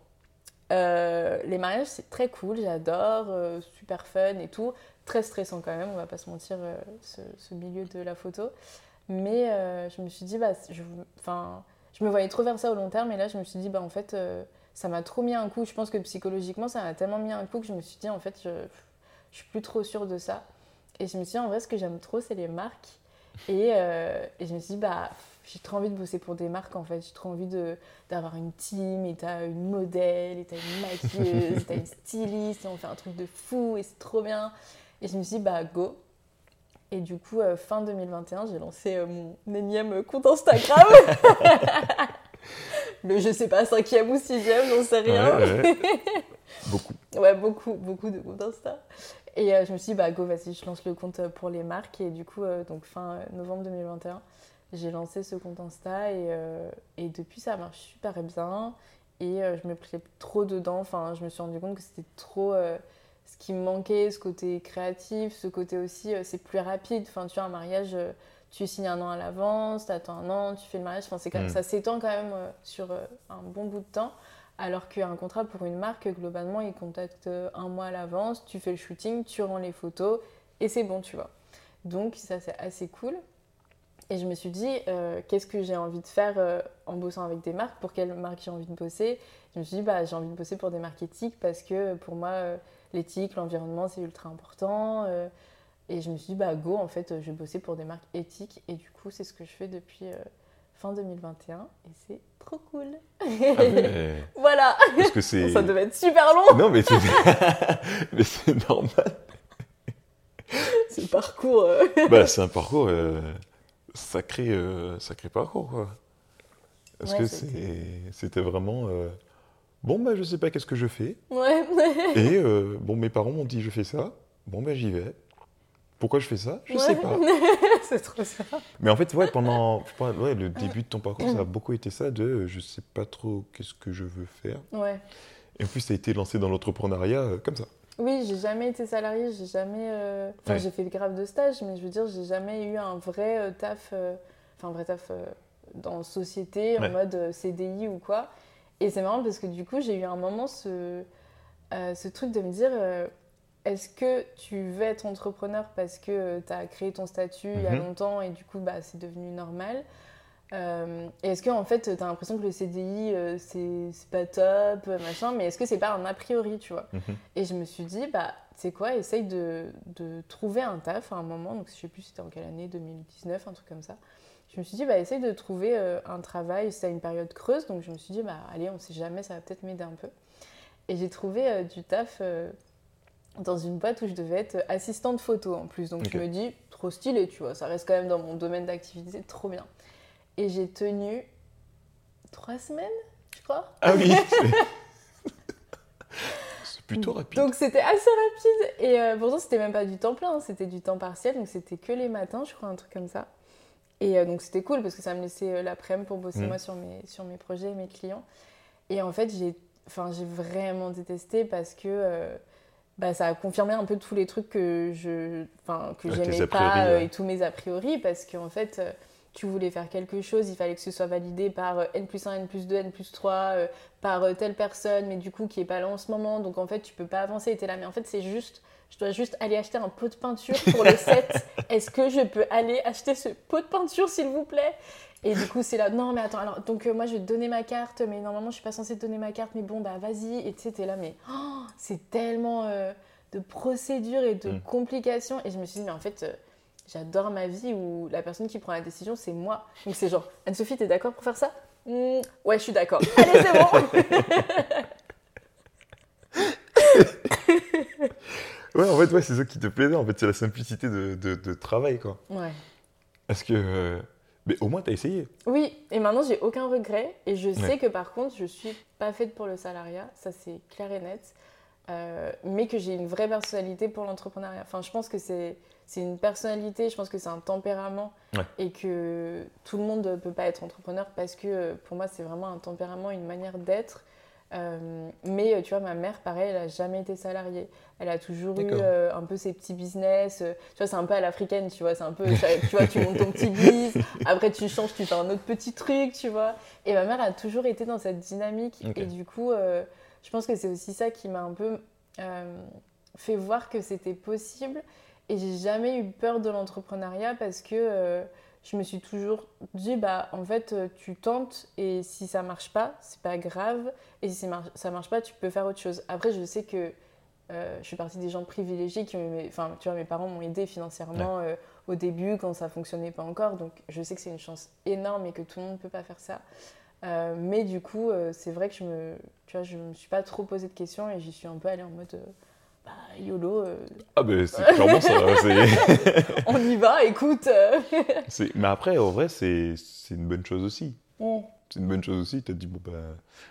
les mariages, c'est très cool, j'adore, super fun et tout. Très stressant quand même, on va pas se mentir, ce, ce, milieu de la photo. Mais je me suis dit, bah, je, je me voyais trop vers ça au long terme, et là, je me suis dit, bah, en fait ça m'a trop mis un coup. Je pense que psychologiquement, ça m'a tellement mis un coup que je me suis dit, en fait, je, je suis plus trop sûre de ça. Et je me suis dit, en vrai, ce que j'aime trop, c'est les marques. Et, euh, et, je me suis dit, bah, j'ai trop envie de bosser pour des marques, en fait. J'ai trop envie d'avoir une team, et t'as une modèle, et t'as une maquilleuse, t'as une styliste, et on fait un truc de fou, et c'est trop bien. Et je me suis dit, bah, go. Et du coup, euh, fin 2021, j'ai lancé euh, mon énième compte Instagram. le je sais pas, cinquième ou sixième, j'en sais rien. beaucoup. Ouais, beaucoup, beaucoup de comptes Insta. Et euh, je me suis dit, bah go, vas-y, je lance le compte pour les marques. Et du coup, donc fin novembre 2021, j'ai lancé ce compte Insta et, et, depuis, ça marche super bien. Et je me plais trop dedans. Enfin, je me suis rendu compte que c'était trop ce qui me manquait, ce côté créatif, ce côté aussi, c'est plus rapide. Enfin, tu vois, un mariage tu signes un an à l'avance, tu attends un an, tu fais le mariage. Enfin, c'est mm. Ça s'étend quand même euh, sur euh, un bon bout de temps. Alors qu'un contrat pour une marque, globalement, il contacte euh, un mois à l'avance, tu fais le shooting, tu rends les photos et c'est bon, tu vois. Donc, ça, c'est assez cool. Et je me suis dit, qu'est-ce que j'ai envie de faire en bossant avec des marques? Pour quelles marques j'ai envie de bosser? Je me suis dit, bah, j'ai envie de bosser pour des marques éthiques parce que pour moi, l'éthique, l'environnement, c'est ultra important. Et je me suis dit, bah go, en fait, je vais bosser pour des marques éthiques. Et du coup, c'est ce que je fais depuis euh, fin 2021. Et c'est trop cool. Ah voilà. Parce que c'est... Ça devait être super long. Non, mais c'est, mais c'est normal. C'est parcours. Euh. bah, c'est un parcours euh, sacré, sacré parcours, quoi. Parce que c'était vraiment. bon, bah, je sais pas qu'est-ce que je fais. Ouais. Et bon, mes parents m'ont dit, je fais ça. Bon, ben, j'y vais. Pourquoi je fais ça? Je ne sais pas. c'est trop ça. Mais en fait, ouais, pendant ouais, le début de ton parcours, ça a beaucoup été ça de je sais pas trop qu'est-ce que je veux faire. Ouais. Et en plus, ça a été lancé dans l'entrepreneuriat euh, comme ça. Oui, j'ai jamais été salarié, j'ai jamais. Euh, enfin, j'ai fait le grave de stage, mais je veux dire, j'ai jamais eu un vrai euh, taf, enfin, un vrai taf dans société, en mode CDI ou quoi. Et c'est marrant parce que du coup, j'ai eu un moment ce, ce truc de me dire est-ce que tu veux être entrepreneur parce que euh, tu as créé ton statut il y a mhm. longtemps et du coup bah, c'est devenu normal? Euh, Est-ce que en fait tu as l'impression que le CDI euh, c'est pas top, machin, mais est-ce que c'est pas un a priori, tu vois mhm. Et je me suis dit, bah c'est quoi, essaye de, de, trouver un taf à un moment, donc je sais plus c'était en quelle année, 2019, un truc comme ça. Je me suis dit, bah essaye de trouver un travail, c'était une période creuse, donc je me suis dit, bah allez, on sait jamais, ça va peut-être m'aider un peu. Et j'ai trouvé du taf dans une boîte où je devais être assistante photo en plus. Donc je me dis, trop stylé, tu vois, ça reste quand même dans mon domaine d'activité, trop bien. Et j'ai tenu trois semaines, je crois. Ah oui C'est plutôt rapide. Donc c'était assez rapide. Et euh, pourtant, c'était même pas du temps plein, hein. c'était du temps partiel. Donc c'était que les matins, je crois, un truc comme ça. Et euh, donc c'était cool parce que ça me laissait euh, l'après-midi pour bosser mm. moi sur mes, sur mes projets et mes clients. Et en fait, j'ai vraiment détesté parce que bah, ça a confirmé un peu tous les trucs que je que j'aimais priori, pas euh, ouais. et tous mes a priori parce qu'en fait euh, tu voulais faire quelque chose il fallait que ce soit validé par euh, n plus 1 n plus 2 n plus 3 euh, par euh, telle personne mais du coup qui est pas là en ce moment donc en fait tu peux pas avancer et t'es là mais en fait c'est juste je dois juste aller acheter un pot de peinture pour le set est-ce que je peux aller acheter ce pot de peinture s'il vous plaît? Et du coup, c'est là, non, mais attends, alors, donc euh, moi, je vais te donner ma carte, mais normalement, je suis pas censée te donner ma carte, mais bon, bah, vas-y. Et tu sais, t'es là, mais oh, c'est tellement euh, de procédures et de Mm. complications. Et je me suis dit, mais en fait, euh, j'adore ma vie où la personne qui prend la décision, c'est moi. Donc, c'est genre, Anne-Sophie, t'es d'accord pour faire ça? Hmm, Ouais, je suis d'accord. Allez, c'est bon Ouais, en fait, ouais, c'est ça qui te plaisait. En fait, c'est la simplicité de, de- de travail, quoi. Ouais. Parce que. euh, Mais au moins, t'as essayé. Oui, et maintenant j'ai aucun regret. Et je sais Ouais. que par contre, je suis pas faite pour le salariat, ça c'est clair et net. Euh, mais que j'ai une vraie personnalité pour l'entrepreneuriat. Enfin, je pense que c'est c'est une personnalité, je pense que c'est un tempérament Ouais. et que tout le monde ne peut pas être entrepreneur parce que euh, pour moi, c'est vraiment un tempérament, une manière d'être. Euh, mais euh, tu vois, ma mère, pareil, elle a jamais été salariée. Elle a toujours eu euh, un peu ses petits business. euh, tu vois, c'est un peu à l'africaine, tu vois. C'est un peu, tu vois, tu montes ton petit biz, après tu changes, tu fais un autre petit truc, tu vois. Et ma mère a toujours été dans cette dynamique. Et du coup, je pense que c'est aussi ça qui m'a un peu fait voir que c'était possible. Et j'ai jamais eu peur de l'entrepreneuriat parce que euh, je me suis toujours dit, bah, en fait, euh, tu tentes et si ça marche pas, c'est pas grave. Et si ça marche, ça marche pas, tu peux faire autre chose. Après, je sais que euh, je suis partie des gens privilégiés qui enfin, tu vois, mes parents m'ont aidé financièrement euh, au début quand ça fonctionnait pas encore. Donc, je sais que c'est une chance énorme et que tout le monde ne peut pas faire ça. Euh, mais du coup, c'est vrai que je me, tu vois, je me suis pas trop posé de questions et j'y suis un peu allée en mode, bah, YOLO, euh, Ah, ben, c'est clairement ça. c'est- on y va, écoute. euh. c'est- Mais après, en vrai, c'est c'est une bonne chose aussi. Mm. C'est une bonne chose aussi. Tu as dit, bon, bah.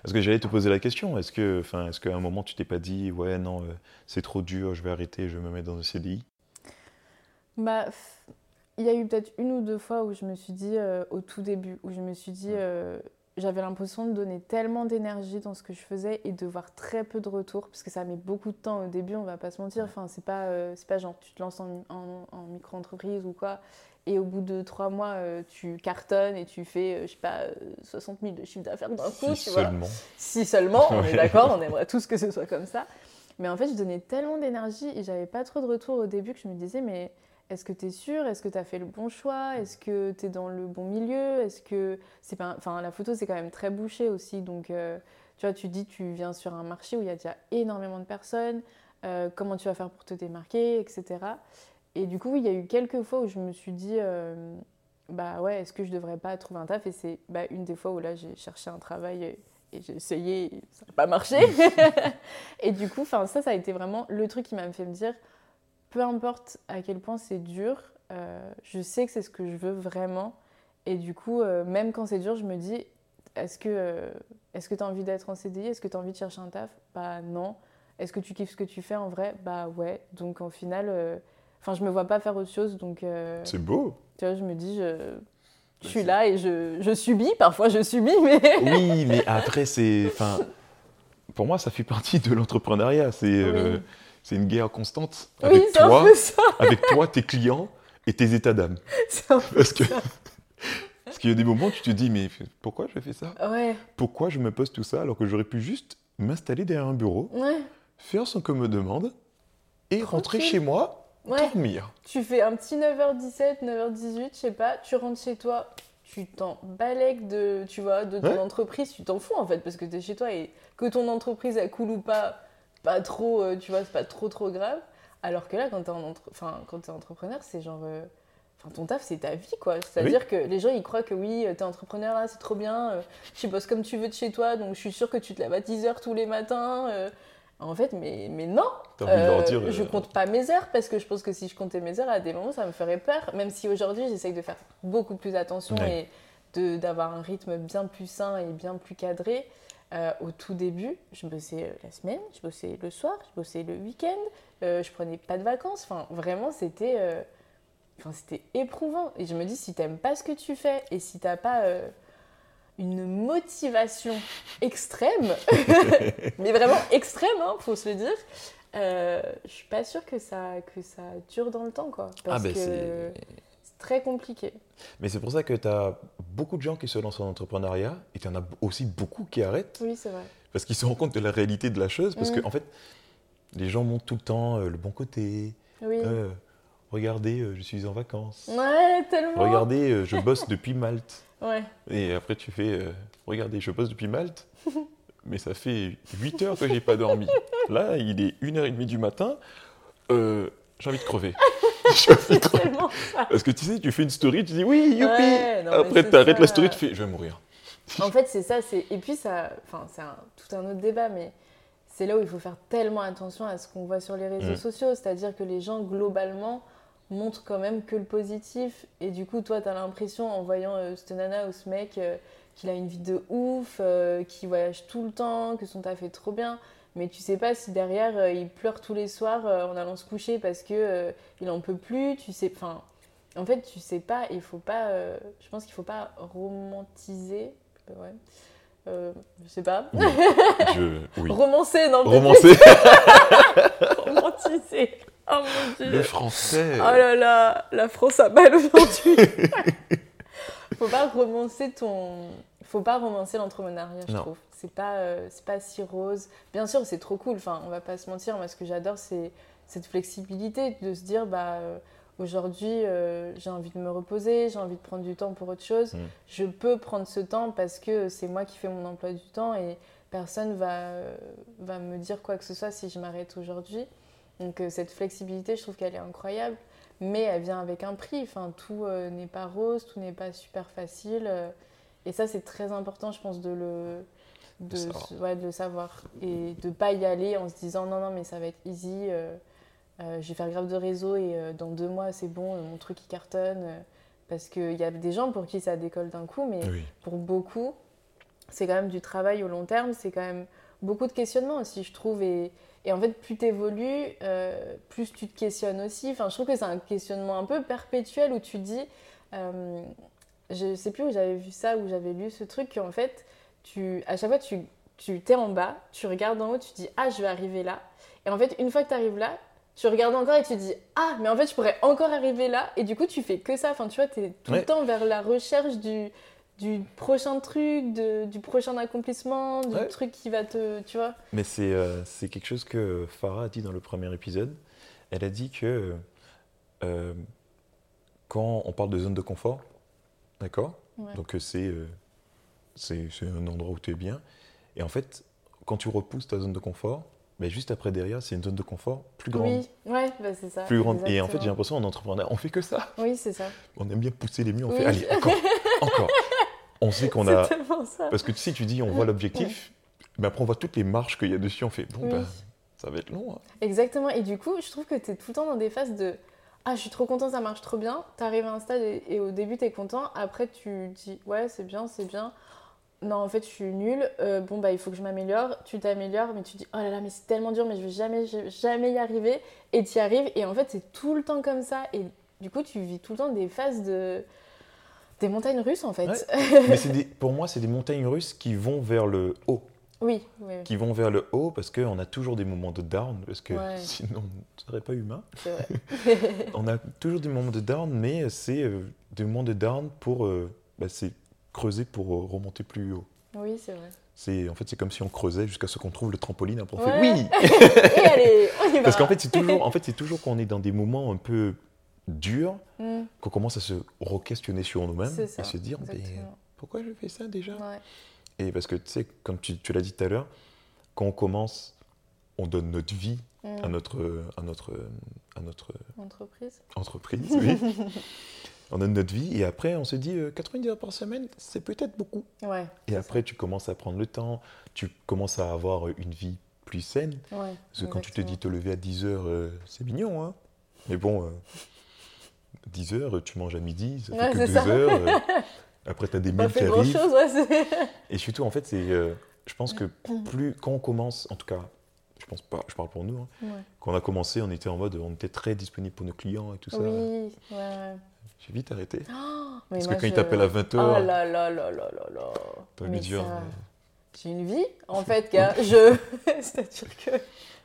Parce que j'allais te poser la question? Est-ce que, enfin, est-ce qu'à un moment, tu t'es pas dit, ouais, non, euh, c'est trop dur, je vais arrêter, je vais me mettre dans un CDI Bah, f- il y a eu peut-être une ou deux fois où je me suis dit, euh, au tout début, où je me suis dit, euh, j'avais l'impression de donner tellement d'énergie dans ce que je faisais et de voir très peu de retour, parce que ça met beaucoup de temps au début, on va pas se mentir. Enfin, c'est pas, euh, c'est pas genre tu te lances en, en- en micro-entreprise ou quoi, et au bout de trois mois, euh, tu cartonnes et tu fais, euh, je sais pas, euh, 60 000 de chiffre d'affaires d'un coup, Si tu vois. seulement. Si seulement, on est d'accord, on aimerait tous que ce soit comme ça. Mais en fait, je donnais tellement d'énergie et j'avais pas trop de retour au début que je me disais, mais est-ce que tu es sûr? Est-ce que tu as fait le bon choix? Est-ce que tu es dans le bon milieu? Est-ce que c'est pas. Enfin, la photo, c'est quand même très bouché aussi. Donc, euh, tu vois, tu dis, tu viens sur un marché où il y a déjà énormément de personnes. euh, comment tu vas faire pour te démarquer, etc. Et du coup, il y a eu quelques fois où je me suis dit, euh, bah ouais, est-ce que je devrais pas trouver un taf? Et c'est bah, une des fois où là, j'ai cherché un travail et, et j'ai essayé, et ça n'a pas marché. et du coup, enfin, ça, ça a été vraiment le truc qui m'a fait me dire, peu importe à quel point c'est dur, euh, je sais que c'est ce que je veux vraiment. Et du coup, euh, même quand c'est dur, je me dis, est-ce que euh, est-ce que tu as envie d'être en CDI Est-ce que tu as envie de chercher un taf? Bah non. Est-ce que tu kiffes ce que tu fais en vrai? Bah ouais. Donc en final, enfin, je me vois pas faire autre chose. Donc C'est beau. tu vois, je me dis, je, je suis là et je, je subis. Parfois, je subis, mais Oui, mais après, c'est. Enfin, pour moi, ça fait partie de l'entrepreneuriat. C'est Oui. C'est une guerre constante avec toi, avec toi, tes clients et tes états d'âme. Parce que parce qu'il y a des moments où tu te dis, mais pourquoi je fais ça? Ouais, Pourquoi je me pose tout ça alors que j'aurais pu juste m'installer derrière un bureau, ouais, faire ce qu'on me demande et rentrer chez moi, ouais. dormir. Tu fais un petit 9h17, 9h18, je sais pas, tu rentres chez toi, tu t'en balèques de, tu vois, de ton entreprise, tu t'en fous en fait, parce que t'es chez toi et que ton entreprise elle coule ou pas, pas trop, euh, tu vois, c'est pas trop trop grave. Alors que là, quand t'es en entre... enfin, quand t'es entrepreneur, c'est genre. euh, Enfin, ton taf, c'est ta vie, quoi. C'est-à-dire que les gens, ils croient que oui, euh, t'es entrepreneur, là, c'est trop bien, euh, tu bosses comme tu veux de chez toi, donc je suis sûre que tu te lèves à 10h tous les matins. En fait, mais, mais non dire. Je compte pas mes heures parce que je pense que si je comptais mes heures, à des moments, ça me ferait peur. Même si aujourd'hui, j'essaye de faire beaucoup plus attention Ouais. et de- d'avoir un rythme bien plus sain et bien plus cadré. Euh, au tout début, je bossais euh, la semaine, je bossais le soir, je bossais le week-end, euh, je prenais pas de vacances. Enfin, vraiment, c'était euh, enfin, c'était éprouvant. Et je me dis, si t'aimes pas ce que tu fais et si t'as pas une motivation extrême, mais vraiment extrême, hein, faut se le dire, je suis pas sûre que ça, que ça dure dans le temps, quoi. Ah, ben que c'est. c'est très compliqué. Mais c'est pour ça que tu as beaucoup de gens qui se lancent en entrepreneuriat et tu en as aussi beaucoup qui arrêtent Oui, c'est vrai. parce qu'ils se rendent compte de la réalité de la chose. Parce Mm. qu'en en fait, les gens montrent tout le temps euh, le bon côté. Oui. Euh, regardez, euh, je suis en vacances. Ouais, tellement. Regardez, je bosse depuis Malte. Ouais. Et après, tu fais Regardez, je bosse depuis Malte, mais ça fait 8 heures que j'ai pas dormi. Là, il est 1h30 du matin. J'ai envie de crever. C'est tellement ça. Parce que tu sais, tu fais une story, tu dis oui, youpi Ouais, non, Après, tu arrêtes la story, tu fais je vais mourir. En fait, c'est ça. Et puis, ça... enfin, c'est un- tout un autre débat, mais c'est là où il faut faire tellement attention à ce qu'on voit sur les réseaux Mm. sociaux. C'est-à-dire que les gens, globalement, montrent quand même que le positif. Et du coup, toi, tu as l'impression, en voyant euh, cette nana ou ce mec, euh, qu'il a une vie de ouf, euh, qu'il voyage tout le temps, que son taf est trop bien. Mais tu sais pas si derrière, euh, il pleure tous les soirs euh, en allant se coucher parce que euh, il en peut plus. Tu sais, enfin, en fait, tu sais pas. Il faut pas. euh, je pense qu'il faut pas romantiser. Ouais. Je sais pas. Je, oui. Romancer, non. Romancer Romantiser. Oh mon dieu. le français. Oh là là, la France a mal aujourd'hui. Faut pas romancer ton. Faut pas romancer l'entrepreneuriat, je Non. trouve. C'est pas, euh, c'est pas si rose. Bien sûr, c'est trop cool. Enfin, on va pas se mentir. Moi, ce que j'adore, c'est cette flexibilité de se dire, bah, euh, aujourd'hui, euh, j'ai envie de me reposer, j'ai envie de prendre du temps pour autre chose. Mm. Je peux prendre ce temps parce que c'est moi qui fais mon emploi du temps et personne va, va me dire quoi que ce soit si je m'arrête aujourd'hui. Donc cette flexibilité, je trouve qu'elle est incroyable, mais elle vient avec un prix. Enfin, tout n'est pas rose, tout n'est pas super facile. Et ça, c'est très important, je pense, de le, de, De savoir. ouais, de le savoir. Et de pas y aller en se disant non, non, mais ça va être easy. euh, euh, je vais faire grave de réseau et euh, dans deux mois, c'est bon, euh, mon truc il cartonne. euh, parce qu'il y a des gens pour qui ça décolle d'un coup, mais Oui. pour beaucoup, c'est quand même du travail au long terme, c'est quand même beaucoup de questionnements aussi, je trouve. Et, et en fait, plus tu évolues, plus tu te questionnes aussi. Enfin, je trouve que c'est un questionnement un peu perpétuel où tu dis, euh, je sais plus où j'avais vu ça, où j'avais lu ce truc, qu'en fait, tu, à chaque fois, tu, tu t'es en bas, tu regardes en haut, tu dis, ah, je vais arriver là. Et en fait, une fois que tu arrives là, tu regardes encore et tu dis ah mais en fait je pourrais encore arriver là et du coup tu fais que ça enfin tu vois tu es tout Ouais. le temps vers la recherche du, du prochain truc de- du prochain accomplissement du Ouais. truc qui va te tu vois Mais c'est euh, c'est quelque chose que Farah a dit dans le premier épisode. Elle a dit que euh, quand on parle de zone de confort, d'accord Ouais. Donc euh, c'est euh, c'est c'est un endroit où tu es bien. Et en fait, quand tu repousses ta zone de confort, ben juste après derrière, c'est une zone de confort plus grande. oui ouais bah, c'est ça Plus grande. Et en fait, j'ai l'impression en entrepreneur, on fait que ça. oui c'est ça On aime bien pousser les murs, on Oui. fait allez, encore, encore. On sait qu'on c'est a. tellement ça Parce que sais, tu dis, on voit l'objectif, mais après, on voit toutes les marches qu'il y a dessus, on fait bon, Oui. ben, ça va être long. hein. Exactement. Et du coup, je trouve que tu es tout le temps dans des phases de Ah, je suis trop content, ça marche trop bien. Tu arrives à un stade et, et au début, tu es content. Après, tu dis Ouais, c'est bien, c'est bien. Non, en fait, je suis nulle. Euh, bon, bah, il faut que je m'améliore. Tu t'améliores, mais tu dis Oh là là, mais c'est tellement dur, mais je vais jamais, je vais jamais y arriver. Et tu y arrives. Et en fait, c'est tout le temps comme ça. Et du coup, tu vis tout le temps des phases de. des montagnes russes, en fait. Ouais. Mais c'est des- pour moi, c'est des montagnes russes qui vont vers le haut. Oui, oui, oui, Qui vont vers le haut parce qu'on a toujours des moments de down, parce que Ouais. sinon, ce serait pas humain. c'est vrai. On a toujours des moments de down, mais c'est euh, des moments de down pour euh, bah, creuser pour euh, remonter plus haut. oui, c'est vrai. En fait c'est comme si on creusait jusqu'à ce qu'on trouve le trampoline. Après on Ouais. fait oui. Et allez, on y va. Parce qu'en fait c'est toujours en fait c'est toujours quand on est dans des moments un peu durs Mm, qu'on commence à se re-questionner sur nous-mêmes et se dire pourquoi je fais ça déjà? Ouais. Et parce que tu sais comme tu, tu l'as dit tout à l'heure, quand on commence, on donne notre vie Mm. à notre à notre à notre Entreprise. entreprise, oui. on donne notre vie et après on se dit euh, 90 heures par semaine, c'est peut-être beaucoup. Ouais. Et après, tu commences à prendre le temps, tu commences à avoir une vie plus saine. Ouais, Parce que quand tu te dis te lever à 10 heures, euh, c'est mignon, hein Mais bon, euh, 10 heures, tu manges à midi, ça Ouais, fait que c'est 2 ça. heures. après, tu as des mails qui arrivent. chose, ouais. Et surtout, en fait, c'est, euh, je pense que plus, quand on commence, en tout cas, je pense pas, je parle pour nous, hein, Ouais. quand on a commencé, on était en mode, on était très disponible pour nos clients et tout ça. Oui, ouais. J'ai vite arrêté. Oh, mais Parce que quand ils je- t'appellent à 20 Oh heures, là là là là là là. t'as dire, ça- J'ai une vie, en fait, gars. Je... C'est-à-dire que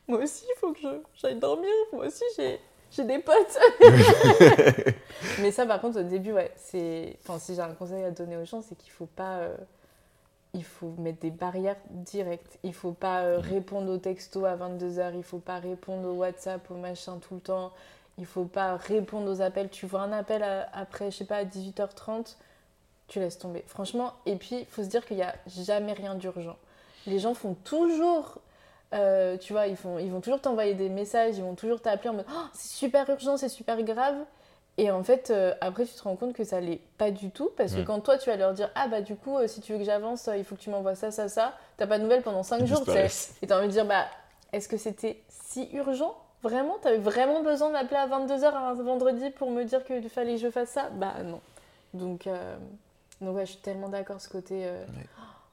moi aussi, il faut que j'aille dormir. Moi aussi, j'ai j'ai des potes. mais ça, par contre, au début, ouais, c'est. Enfin, si j'ai un conseil à donner aux gens, c'est qu'il faut pas. Euh, il faut mettre des barrières directes. Il faut pas euh, mm. répondre aux textos à 22h. Il faut pas répondre au WhatsApp, au machin tout le temps. Il faut pas répondre aux appels. Tu vois un appel après, je sais pas, à 18h30, tu laisses tomber. Franchement, et puis, il faut se dire qu'il n'y a jamais rien d'urgent. Les gens font toujours euh, tu vois, ils, font, ils vont toujours t'envoyer des messages, ils vont toujours t'appeler en mode oh, c'est super urgent, c'est super grave. Et en fait, euh, après, tu te rends compte que ça l'est pas du tout. Parce que quand toi, tu vas leur dire Ah, bah, du coup, euh, si tu veux que j'avance, il faut que tu m'envoies ça, ça, ça, t'as pas de nouvelles pendant 5 jours. Et t'as envie de dire Bah, est-ce que c'était si urgent? Vraiment? T'avais vraiment besoin de m'appeler à 22h un vendredi pour me dire qu'il fallait que je fasse ça? Bah, non. Donc, donc ouais, je suis tellement d'accord ce côté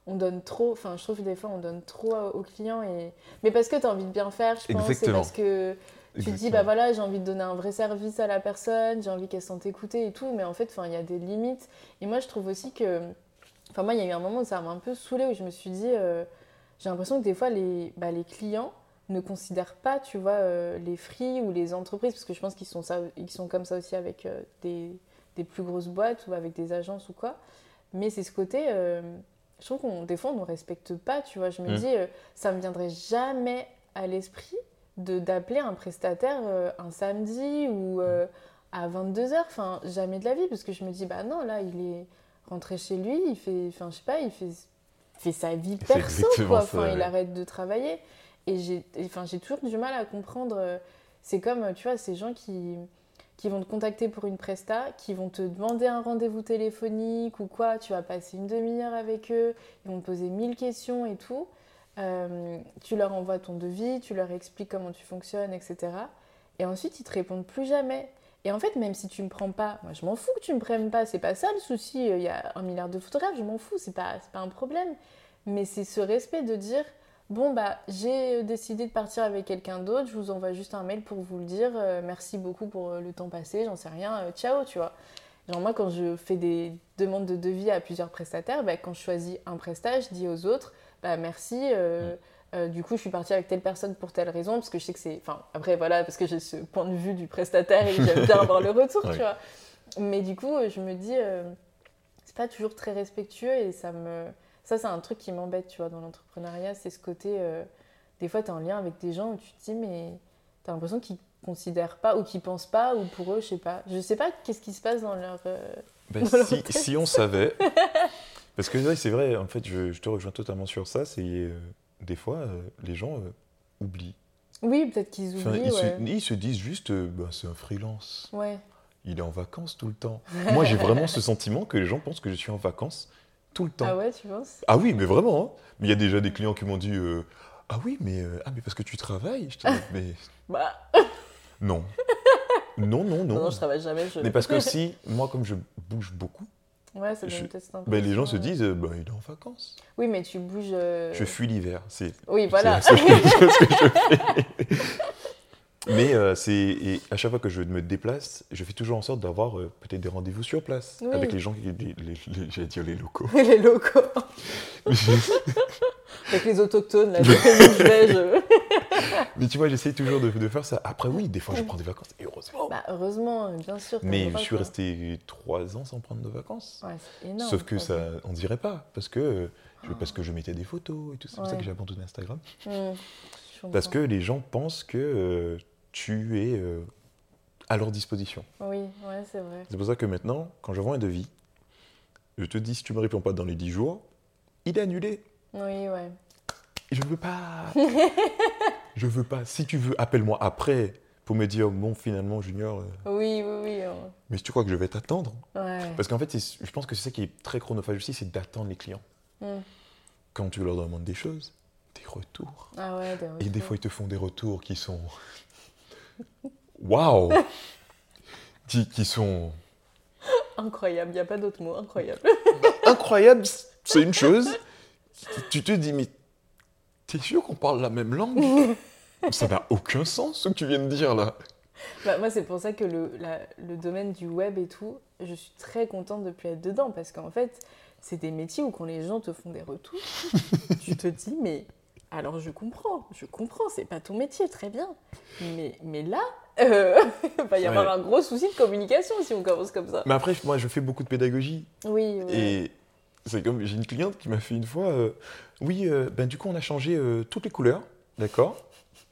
on donne trop, enfin je trouve que des fois on donne trop aux clients et mais parce que tu as envie de bien faire, je pense, c'est parce que tu te dis bah voilà, j'ai envie de donner un vrai service à la personne, j'ai envie qu'elle se sente écoutée et tout, mais en fait enfin il y a des limites. Et moi je trouve aussi que enfin moi il y a eu un moment où ça m'a un peu saoulé où je me suis dit euh, j'ai l'impression que des fois les bah, les clients ne considèrent pas, tu vois, euh, les free ou les entreprises, parce que je pense qu'ils sont, ça, ils sont comme ça aussi avec euh, des, des, plus grosses boîtes ou avec des agences ou quoi. Mais c'est ce côté, je trouve qu'on des fois on ne respecte pas, tu vois. Je me mm. dis, euh, ça me viendrait jamais à l'esprit de d'appeler un prestataire euh, un samedi ou euh, à 22h, enfin jamais de la vie, parce que je me dis, bah non, là il est rentré chez lui, il fait, enfin je sais pas, il fait, fait sa vie perso, quoi. Enfin, il arrête de travailler. Et j'ai enfin, toujours du mal à comprendre. C'est comme, tu vois, ces gens qui qui vont te contacter pour une presta, qui vont te demander un rendez-vous téléphonique ou quoi, tu vas passer une demi-heure avec eux, ils vont te poser mille questions et tout. Euh, tu leur envoies ton devis, tu leur expliques comment tu fonctionnes, etc. Et ensuite, ils te répondent plus jamais. Et en fait, même si tu me prends pas, moi je m'en fous que tu me prennes pas, c'est pas ça le souci. Il y a un milliard de photographes, je m'en fous, c'est pas, pas un problème. Mais c'est ce respect de dire, Bon, bah, j'ai euh, décidé de partir avec quelqu'un d'autre, je vous envoie juste un mail pour vous le dire. Euh, merci beaucoup pour euh, le temps passé, j'en sais rien, ciao, tu vois. Genre, moi, quand je fais des demandes de devis à plusieurs prestataires, bah, quand je choisis un prestat, je dis aux autres, bah, merci. du coup, je suis partie avec telle personne pour telle raison, parce que je sais que c'est. Enfin, après, voilà, parce que j'ai ce point de vue du prestataire et j'aime bien avoir le retour, tu vois. Mais du coup, je me dis, c'est pas toujours très respectueux et ça me ça, c'est un truc qui m'embête, tu vois, dans l'entrepreneuriat, c'est ce côté. Euh, des fois, tu es en lien avec des gens où tu te dis, mais tu as l'impression qu'ils considèrent pas ou qu'ils pensent pas, ou pour eux, je sais pas. Je sais pas qu'est-ce qui se passe dans leur. Euh, ben, si, si, on savait. Parce que c'est vrai, en fait, je, te rejoins totalement sur ça. C'est euh, des fois, les gens oublient. Oui, peut-être qu'ils oublient. ils, se, disent juste, bah, c'est un freelance. Ouais. Il est en vacances tout le temps. Moi, j'ai vraiment ce sentiment que les gens pensent que je suis en vacances tout le temps. Ah ouais, tu penses? Ah oui, mais vraiment. Hein. Mais il y a déjà des clients qui m'ont dit euh, Ah oui, mais, euh, ah, mais parce que tu travailles je mais... Bah. Non. Non, non, non. Non, je travaille jamais. Mais parce que si, moi, comme je bouge beaucoup, Ouais, ça donne peut-être ben, Les gens se disent, bah, il est en vacances. Oui, mais tu bouges. Je fuis l'hiver. Oui, voilà. C'est ce que je fais. Mais euh, c'est à chaque fois que je me déplace, je fais toujours en sorte d'avoir euh, peut-être des rendez-vous sur place avec les gens, les, j'allais dire les locaux. les locaux. avec les autochtones, là, les Mais tu vois, j'essaie toujours de, de, faire ça. Après, oui, des fois, je prends des vacances, et heureusement. Bah, heureusement, bien sûr. Mais je suis resté trois ans sans prendre de vacances. Ouais, c'est énorme. Sauf que ça, on dirait pas, parce que, parce que je mettais des photos et tout. C'est pour ça que j'ai abandonné Instagram. Mmh, parce que les gens pensent que euh, tu es euh, à leur disposition. Oui, ouais, c'est vrai. C'est pour ça que maintenant, quand j'envoie un devis, je te dis si tu ne me réponds pas dans les 10 jours, il est annulé. Oui, ouais. Je veux pas. je veux pas. Si tu veux, appelle-moi après pour me dire bon finalement Junior. Euh, oui, oui, oui. Mais tu crois que je vais t'attendre ouais. Parce qu'en fait, je pense que c'est ça qui est très chronophage aussi, c'est d'attendre les clients. Hmm. Quand tu leur demandes des choses, des retours. Ah ouais, des retours. Et des fois, ils te font des retours qui sont Waouh qui, qui sont. Incroyable, il n'y a pas d'autre mot, incroyable. Bah, incroyable, c'est une chose. Tu te dis, mais t'es sûr qu'on parle la même langue? Ça n'a aucun sens ce que tu viens de dire là. Bah, moi, c'est pour ça que le, le, domaine du web et tout, je suis très contente de plus être dedans parce qu'en fait, c'est des métiers où quand les gens te font des retours, tu te dis, mais alors je comprends, je comprends, c'est pas ton métier, très bien. Mais, mais là, euh, il va y avoir un gros souci de communication si on commence comme ça. Mais après, moi, je fais beaucoup de pédagogie. Oui, oui. Et c'est comme, j'ai une cliente qui m'a fait une fois, euh, oui, euh, ben du coup, on a changé toutes les couleurs, d'accord?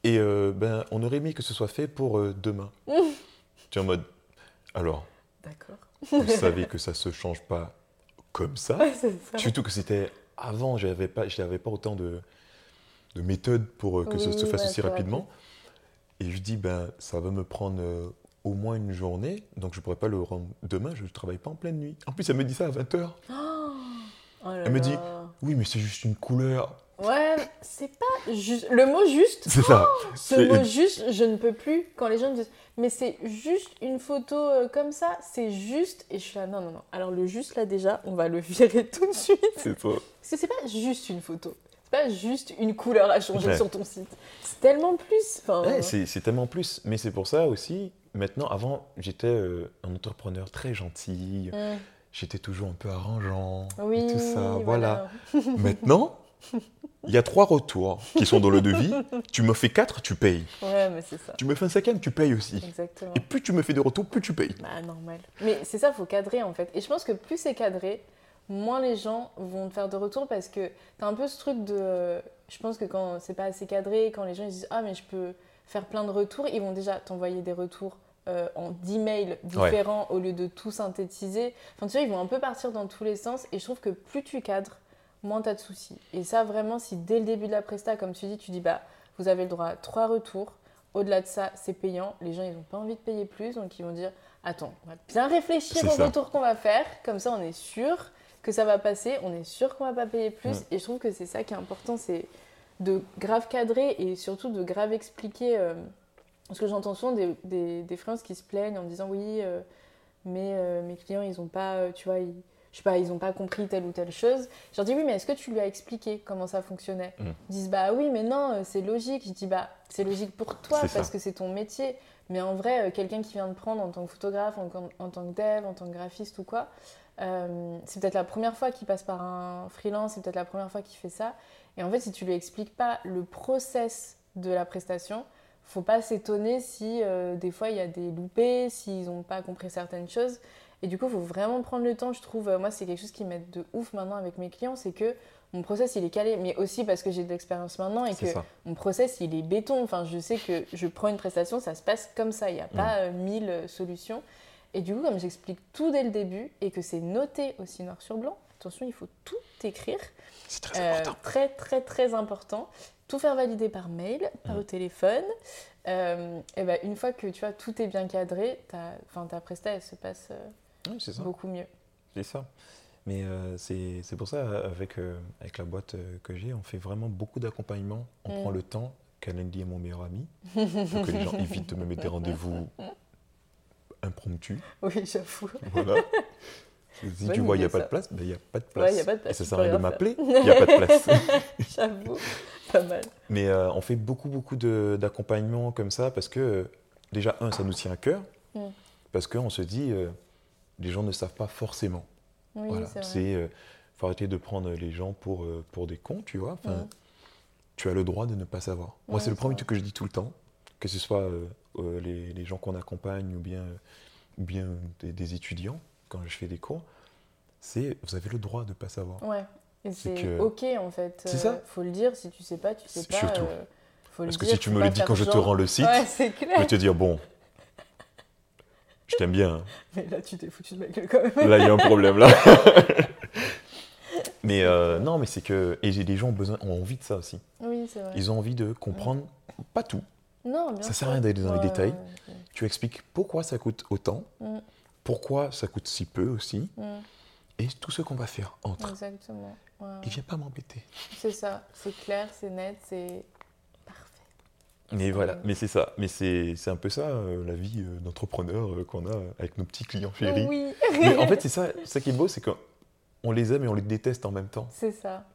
Et ben, on aurait aimé que ce soit fait pour demain. tu es en mode, alors, D'accord. vous savez que ça se change pas comme ça? ça. Surtout que c'était avant, je n'avais pas, pas autant de, de méthodes pour que ça se fasse aussi rapidement. Et je dis, ben, ça va me prendre euh, au moins une journée, donc je ne pourrais pas le rendre demain, je ne travaille pas en pleine nuit. En plus, elle me dit ça à 20h. Oh elle me dit, oui, mais c'est juste une couleur. Ouais, c'est pas juste. Le mot juste. C'est ça. Oh, ce mot juste, je ne peux plus. Quand les gens disent, mais c'est juste une photo euh, comme ça, c'est juste. Et je suis là, non, non, non. Alors le juste, là, déjà, on va le virer tout de suite. C'est ça. Parce que c'est pas juste une photo pas juste une couleur à changer sur ton site. C'est tellement plus. Ouais, c'est tellement plus. Mais c'est pour ça aussi, maintenant, avant, j'étais euh, un entrepreneur très gentil. Mm. J'étais toujours un peu arrangeant. Oui, tout ça. Voilà. maintenant, il y a trois retours qui sont dans le devis. tu me fais quatre, tu payes. Ouais, mais c'est ça. Tu me fais un cinquième, tu payes aussi. Exactement. Et plus tu me fais de retours, plus tu payes. Bah, normal. Mais c'est ça, il faut cadrer en fait. Et je pense que plus c'est cadré, moins les gens vont te faire de retour parce que tu as un peu ce truc de. Je pense que quand c'est pas assez cadré, quand les gens ils disent Ah, mais je peux faire plein de retours, ils vont déjà t'envoyer des retours euh, en 10 mails différents au lieu de tout synthétiser. Enfin, tu vois, ils vont un peu partir dans tous les sens et je trouve que plus tu cadres, moins tu as de soucis. Et ça, vraiment, si dès le début de la presta, comme tu dis, tu dis Bah, vous avez le droit à 3 retours. Au-delà de ça, c'est payant. Les gens, ils n'ont pas envie de payer plus, donc ils vont dire Attends, on va bien réfléchir au retour qu'on va faire, comme ça on est sûr que ça va passer, on est sûr qu'on va pas payer plus. Et je trouve que c'est ça qui est important, c'est de grave cadrer et surtout de grave expliquer. Euh, parce que j'entends souvent des, des, des qui se plaignent en disant oui, euh, mais euh, mes clients, ils ont pas, tu vois, ils, je sais pas, ils ont pas compris telle ou telle chose. Je leur dis oui, mais est-ce que tu lui as expliqué comment ça fonctionnait? Mm. Ils disent bah oui, mais non, c'est logique. Je dis bah c'est logique pour toi parce que c'est ton métier. Mais en vrai, quelqu'un qui vient de prendre en tant que photographe, en, en, tant que dev, en tant que graphiste ou quoi, euh, c'est peut-être la première fois qu'il passe par un freelance, c'est peut-être la première fois qu'il fait ça. Et en fait, si tu lui expliques pas le process de la prestation, faut pas s'étonner si euh, des fois il y a des loupés, s'ils n'ont pas compris certaines choses. Et du coup, il faut vraiment prendre le temps. Je trouve, euh, moi, c'est quelque chose qui m'aide de ouf maintenant avec mes clients, c'est que mon process il est calé, mais aussi parce que j'ai de l'expérience maintenant et que mon process il est béton. Enfin, je sais que je prends une prestation, ça se passe comme ça. Il n'y a pas mille solutions. Et du coup, comme j'explique tout dès le début et que c'est noté aussi noir sur blanc, attention, il faut tout écrire. C'est très euh, important. Très, très, très important. Tout faire valider par mail, par mmh. téléphone. Euh, et ben, une fois que tu vois, tout est bien cadré, ta, ta presta, elle se passe euh, beaucoup mieux. C'est ça. Mais c'est pour ça, avec, avec la boîte que j'ai, on fait vraiment beaucoup d'accompagnement. On mmh. prend le temps. Calendly est mon meilleur ami. que les gens évitent de me mettre des rendez-vous impromptu. Oui, j'avoue. Voilà. Si tu vois, il n'y a pas de place, ben, il n'y a pas de place. Ouais, y a pas de place. Et ça sert à rien de m'appeler, il n'y a pas de place. j'avoue, pas mal. Mais euh, on fait beaucoup, beaucoup d'accompagnement comme ça parce que, déjà, un, ça nous tient à cœur. Mm. Parce qu'on se dit, euh, les gens ne savent pas forcément. Oui, voilà. c'est Il faut arrêter de prendre les gens pour, euh, pour des cons, tu vois. Enfin, mm. Tu as le droit de ne pas savoir. Moi, c'est le premier truc que je dis tout le temps, que ce soit euh, les, gens qu'on accompagne ou bien, ou bien des, étudiants quand je fais des cours, c'est vous avez le droit de ne pas savoir. Ouais. Et c'est ok en fait. C'est ça. Euh, faut le dire si tu sais pas, tu sais pas. Surtout. Euh, Parce que si tu me le dis quand je te rends le site, je vais te dire bon, je t'aime bien. Hein. Mais là, tu t'es foutu de ma gueule quand même. Là, il y a un problème là. mais non, mais c'est que et les gens ont besoin, ont envie de ça aussi. Oui, c'est vrai. Ils ont envie de comprendre, pas tout, non, bien ça sert à rien d'aller dans les détails. Tu expliques pourquoi ça coûte autant, mm. pourquoi ça coûte si peu aussi, mm. et tout ce qu'on va faire entre. Exactement. Ouais. Il vient pas m'embêter. C'est ça, c'est clair, c'est net, c'est parfait. Mais voilà, mais c'est ça, mais c'est un peu ça euh, la vie euh, d'entrepreneur euh, qu'on a avec nos petits clients chéris. Oui. mais en fait, c'est ça, ça qui est beau, c'est qu'on les aime et on les déteste en même temps. C'est ça.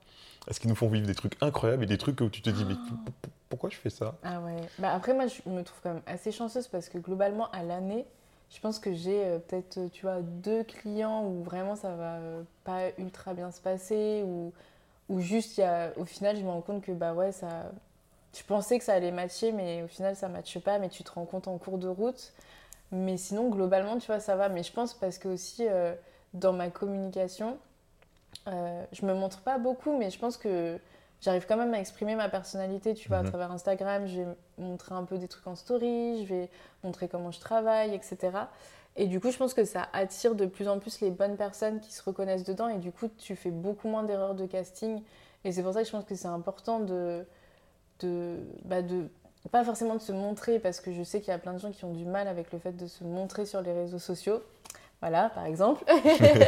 Parce qu'ils nous font vivre des trucs incroyables et des trucs où tu te dis, mais ah. Pourquoi je fais ça? Ah ouais. Bah après, moi, je me trouve quand même assez chanceuse parce que globalement, à l'année, je pense que j'ai euh, peut-être, tu vois, deux clients où vraiment ça va euh, pas ultra bien se passer ou ou juste, y a, au final, je me rends compte que bah ouais, ça. Je pensais que ça allait matcher, mais au final, ça matche pas, mais tu te rends compte en cours de route. Mais sinon, globalement, tu vois, ça va. Mais je pense parce que aussi, euh, dans ma communication, je me montre pas beaucoup, mais je pense que j'arrive quand même à exprimer ma personnalité, tu vois, à mhm. travers Instagram. Je vais montrer un peu des trucs en story, je vais montrer comment je travaille, etc. Et du coup, je pense que ça attire de plus en plus les bonnes personnes qui se reconnaissent dedans. Et du coup, tu fais beaucoup moins d'erreurs de casting. Et c'est pour ça que je pense que c'est important de, de, bah de, pas forcément de se montrer, parce que je sais qu'il y a plein de gens qui ont du mal avec le fait de se montrer sur les réseaux sociaux. Voilà, par exemple.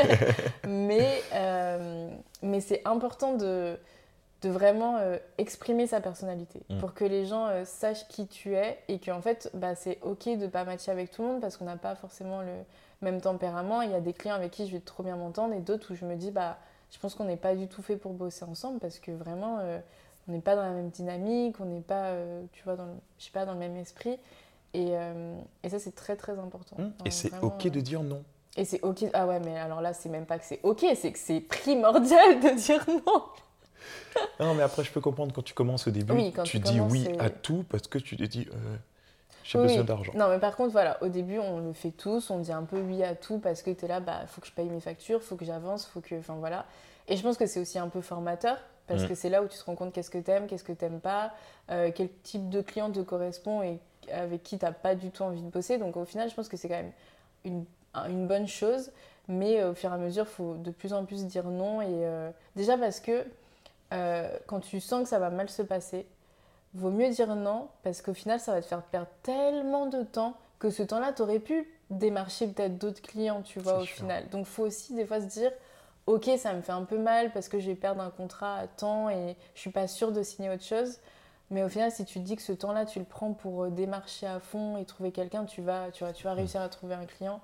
mais euh, mais c'est important de, de vraiment euh, exprimer sa personnalité. Mm. pour que les gens euh, sachent qui tu es et qu'en fait bah, c'est ok de pas matcher avec tout le monde parce qu'on n'a pas forcément le même tempérament. Il y a des clients avec qui je vais trop bien m'entendre et d'autres où je me dis bah je pense qu'on n'est pas du tout fait pour bosser ensemble parce que vraiment euh, on n'est pas dans la même dynamique on n'est pas tu vois dans le, je sais pas dans le même esprit. Et, et ça c'est très très important. Mm. et c'est ok de dire non. et c'est ok ah ouais mais alors là c'est même pas que c'est ok c'est que c'est primordial de dire non non, mais après, je peux comprendre quand tu commences au début, tu, dis oui à tout parce que tu te dis euh, j'ai besoin d'argent. Non, mais par contre, voilà, au début, on le fait tous, on dit un peu oui à tout parce que tu es là, bah, faut que je paye mes factures, faut que j'avance, faut que. Enfin, voilà. Et je pense que c'est aussi un peu formateur parce mm. que c'est là où tu te rends compte qu'est-ce que tu aimes, qu'est-ce que tu n'aimes pas, euh, quel type de client te correspond et avec qui tu n'as pas du tout envie de bosser. Donc, au final, je pense que c'est quand même une, une bonne chose. Mais au fur et à mesure, il faut de plus en plus dire non. Et euh, déjà parce que euh, quand tu sens que ça va mal se passer, vaut mieux dire non parce qu'au final, ça va te faire perdre tellement de temps que ce temps-là, tu aurais pu démarcher peut-être d'autres clients, tu vois, au final. Donc, il faut aussi des fois se dire, ok, ça me fait un peu mal parce que je vais perdre un contrat à temps et je suis pas sûre de signer autre chose. Mais au final, si tu te dis que ce temps-là, tu le prends pour euh, démarcher à fond et trouver quelqu'un, tu vas, tu, vas, tu vas réussir à trouver un client.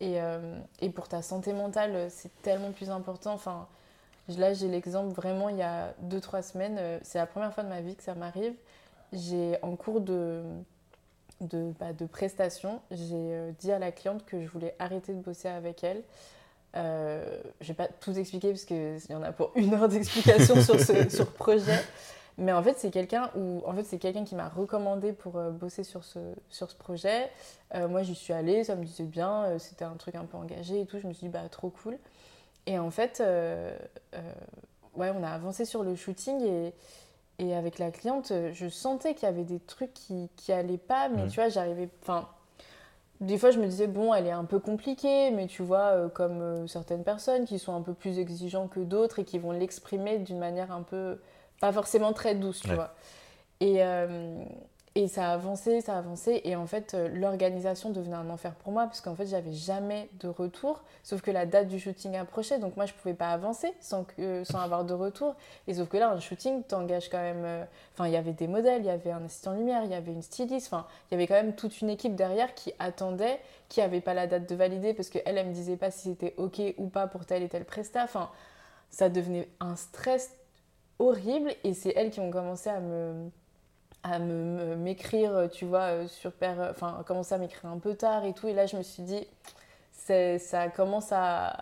Et, euh, et pour ta santé mentale, c'est tellement plus important. Enfin, Là, j'ai l'exemple vraiment il y a 2-3 semaines. Euh, c'est la première fois de ma vie que ça m'arrive. J'ai en cours de, de, bah, de prestation, j'ai euh, dit à la cliente que je voulais arrêter de bosser avec elle. Euh, je vais pas tout expliquer parce qu'il y en a pour une heure d'explication sur ce sur projet. Mais en fait, c'est quelqu'un en fait, c'est quelqu'un qui m'a recommandé pour euh, bosser sur ce, sur ce projet. moi, j'y suis allée, ça me disait bien, c'était un truc un peu engagé et tout. Je me suis dit, bah, trop cool. Et en fait, euh, euh, ouais, on a avancé sur le shooting et, et avec la cliente, je sentais qu'il y avait des trucs qui, qui allaient pas, mais tu vois, j'arrivais. Enfin, des fois, je me disais, bon, elle est un peu compliquée, mais tu vois, euh, comme certaines personnes qui sont un peu plus exigeants que d'autres et qui vont l'exprimer d'une manière un peu. pas forcément très douce, tu vois. Et, et ça a avancé, ça a avancé. Et en fait, euh, l'organisation devenait un enfer pour moi parce qu'en fait, j'avais jamais de retour. Sauf que la date du shooting approchait. Donc moi, je pouvais pas avancer sans, que, sans avoir de retour. Et sauf que là, un shooting, t'engages quand même. Euh, enfin, il y avait des modèles, il y avait un assistant lumière, il y avait une styliste. Enfin, il y avait quand même toute une équipe derrière qui attendait, qui avait pas la date de valider parce qu'elle, elle me disait pas si c'était OK ou pas pour tel et tel prestat. Enfin, ça devenait un stress horrible. Et c'est elles qui ont commencé à me à m'écrire, tu vois, euh, sur père, enfin, commencer à m'écrire un peu tard et tout. Et là, je me suis dit, ça commence à,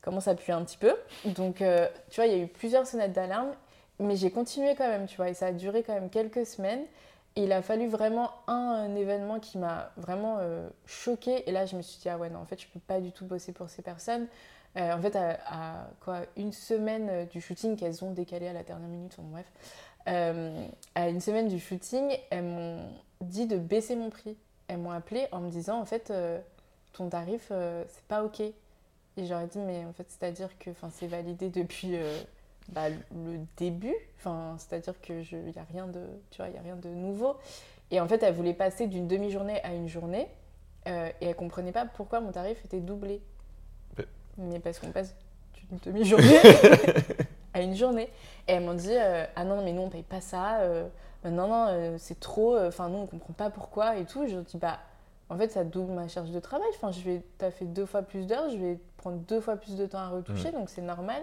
commence à puer un petit peu. Donc, euh, tu vois, il y a eu plusieurs sonnettes d'alarme, mais j'ai continué quand même, tu vois, et ça a duré quand même quelques semaines. Et il a fallu vraiment un, événement qui m'a vraiment euh, choquée. Et là, je me suis dit, ah ouais, non, en fait, je peux pas du tout bosser pour ces personnes. en fait, à, quoi, une semaine du shooting qu'elles ont décalé à la dernière minute, enfin, bref. Euh, à une semaine du shooting, elles m'ont dit de baisser mon prix. Elles m'ont appelé en me disant en fait euh, ton tarif euh, c'est pas ok. Et j'aurais dit mais en fait c'est-à-dire que c'est validé depuis bah, le début. Enfin c'est-à-dire que il y a rien de tu vois il y a rien de nouveau. Et en fait elle voulait passer d'une demi-journée à une journée et elle comprenait pas pourquoi mon tarif était doublé. Mais parce qu'on passe d'une demi-journée à une journée. Et elles m'ont dit euh, Ah non, mais nous, on paye pas ça. Euh, non, non, euh, c'est trop. Enfin, nous, on comprend pas pourquoi et tout. Je dis Bah, en fait, ça double ma charge de travail. Enfin, je vais, as fait deux fois plus d'heures, je vais prendre deux fois plus de temps à retoucher, donc c'est normal.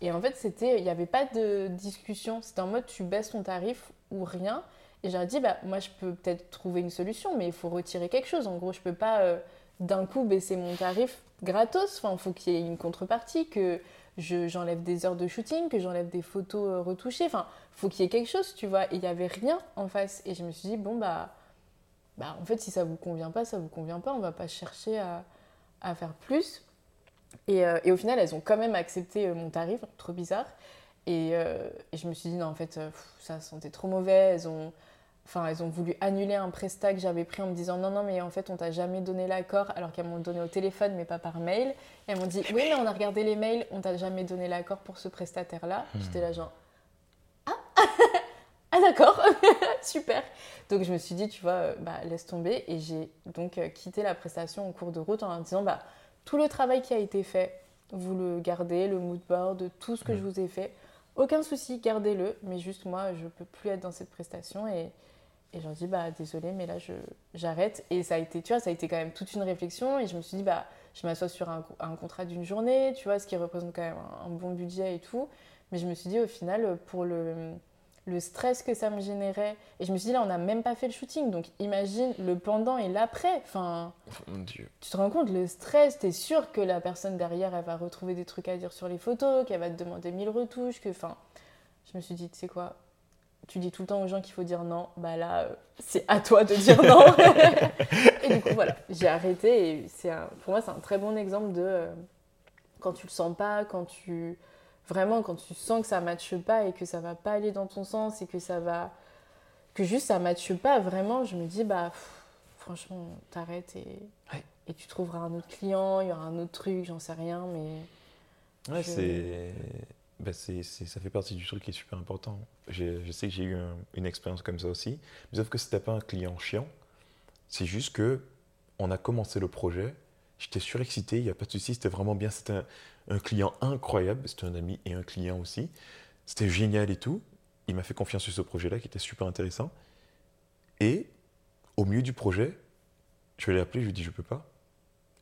Et en fait, c'était, il n'y avait pas de discussion. C'était en mode, tu baisses ton tarif ou rien. Et j'ai dit, bah, moi, je peux peut-être trouver une solution, mais il faut retirer quelque chose. En gros, je peux pas d'un coup baisser mon tarif gratos. Enfin, il faut qu'il y ait une contrepartie, que j'enlève des heures de shooting, que j'enlève des photos euh, retouchées. Enfin, faut qu'il y ait quelque chose, tu vois. Et il n'y avait rien en face. Et je me suis dit, bon, bah, bah, en fait, si ça vous convient pas, ça vous convient pas. On va pas chercher à, à faire plus. Et, euh, et, au final, elles ont quand même accepté euh, mon tarif, trop bizarre. Et, je me suis dit, non, en fait, ça sentait trop mauvais. Elles ont Enfin, elles ont voulu annuler un prestat que j'avais pris en me disant non, non, mais en fait, on t'a jamais donné l'accord, alors qu'elles m'ont donné au téléphone, mais pas par mail. Et elles m'ont dit oui, mais on a regardé les mails, on t'a jamais donné l'accord pour ce prestataire-là. Hmm. J'étais là, genre ah, ah d'accord, super. Donc je me suis dit, tu vois, euh, bah, laisse tomber. Et j'ai donc euh, quitté la prestation en cours de route en disant bah, tout le travail qui a été fait, vous le gardez, le mood board, tout ce que hmm. je vous ai fait. Aucun souci, gardez-le, mais juste moi, je peux plus être dans cette prestation et, et j'en dis, bah désolé, mais là, j'arrête. Et ça a été, tu vois, ça a été quand même toute une réflexion. Et je me suis dit, bah, je m'assois sur un, un contrat d'une journée, tu vois, ce qui représente quand même un, bon budget et tout. Mais je me suis dit, au final, pour le, le stress que ça me générait. Et je me suis dit, là, on n'a même pas fait le shooting. Donc imagine le pendant et l'après. Enfin, oh mon Dieu. Tu te rends compte, le stress, t'es sûr que la personne derrière, elle va retrouver des trucs à dire sur les photos, qu'elle va te demander mille retouches, que. Enfin, je me suis dit, tu sais quoi, tu dis tout le temps aux gens qu'il faut dire non, bah là, euh, c'est à toi de dire non. et du coup, voilà, j'ai arrêté. Et c'est pour moi, c'est un très bon exemple de euh, quand tu le sens pas, quand tu. Vraiment, quand tu sens que ça matche pas et que ça va pas aller dans ton sens et que ça va. que juste ça matche pas, vraiment, je me dis, bah, franchement, t'arrêtes et. Et tu trouveras un autre client, il y aura un autre truc, j'en sais rien, mais. Ouais, c'est bah c'est, ça fait partie du truc qui est super important. je sais que j'ai eu une expérience comme ça aussi, mais sauf que c'était pas un client chiant. C'est juste que on a commencé le projet, j'étais surexcité, il n'y a pas de souci, c'était vraiment bien. C'était un, un, client incroyable, c'était un ami et un client aussi. C'était génial et tout. Il m'a fait confiance sur ce projet-là qui était super intéressant. Et au milieu du projet, je l'ai appelé, je lui ai dit je peux pas.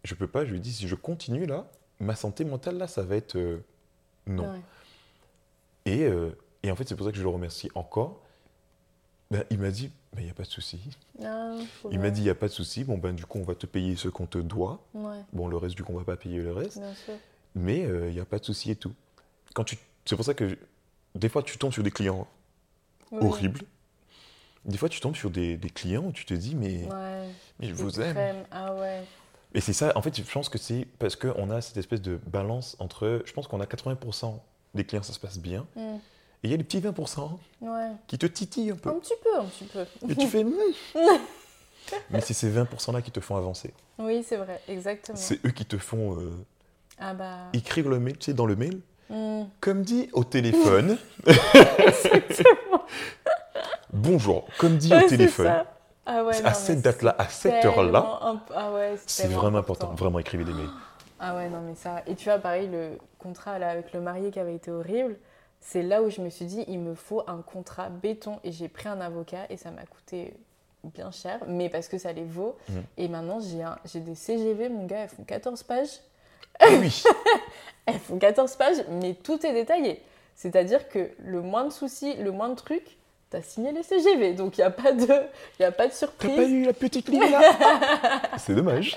Je peux pas, je lui ai dit si je continue là, ma santé mentale là, ça va être euh, non. Euh, et, en fait, c'est pour ça que je le remercie encore. Ben, il m'a dit, il n'y a pas de souci. Ah, il m'a dit, il n'y a pas de souci. Bon, ben, du coup, on va te payer ce qu'on te doit. Bon, le reste, du coup, on ne va pas payer le reste. Mais euh, il n'y a pas de souci et tout. Quand tu... C'est pour ça que des fois, tu tombes sur des clients horribles. Des fois, tu tombes sur des, clients où tu te dis, mais, mais je vous aime. Ah ouais. Et c'est ça, en fait, je pense que c'est parce qu'on a cette espèce de balance entre. Je pense qu'on a 80% des clients, ça se passe bien. Mm. Et il y a les petits 20% qui te titillent un peu. Un petit peu, un petit peu. Et tu fais. Mais c'est ces 20%-là qui te font avancer. Oui, c'est vrai, exactement. C'est eux qui te font euh, ah bah... écrire le mail, tu sais, dans le mail. Mm. Comme dit au téléphone. Bonjour, comme dit au téléphone. Ah ouais, à cette date-là, à cette heure-là, ah ouais, c'est vraiment important. Vraiment, écrivez des mails. Ah ouais, non, mais ça. Et tu vois, pareil, le contrat là, avec le marié qui avait été horrible, c'est là où je me suis dit, il me faut un contrat béton. Et j'ai pris un avocat et ça m'a coûté bien cher, mais parce que ça les vaut. Mhm. Et maintenant, j'ai un... des CGV, mon gars, elles font 14 pages. Ah oui Elles font 14 pages, mais tout est détaillé. C'est-à-dire que le moins de soucis, le moins de trucs, t'as signé les CGV, donc il n'y a, pas de... Y a pas de surprise. T'as pas eu la petite ligne là C'est dommage.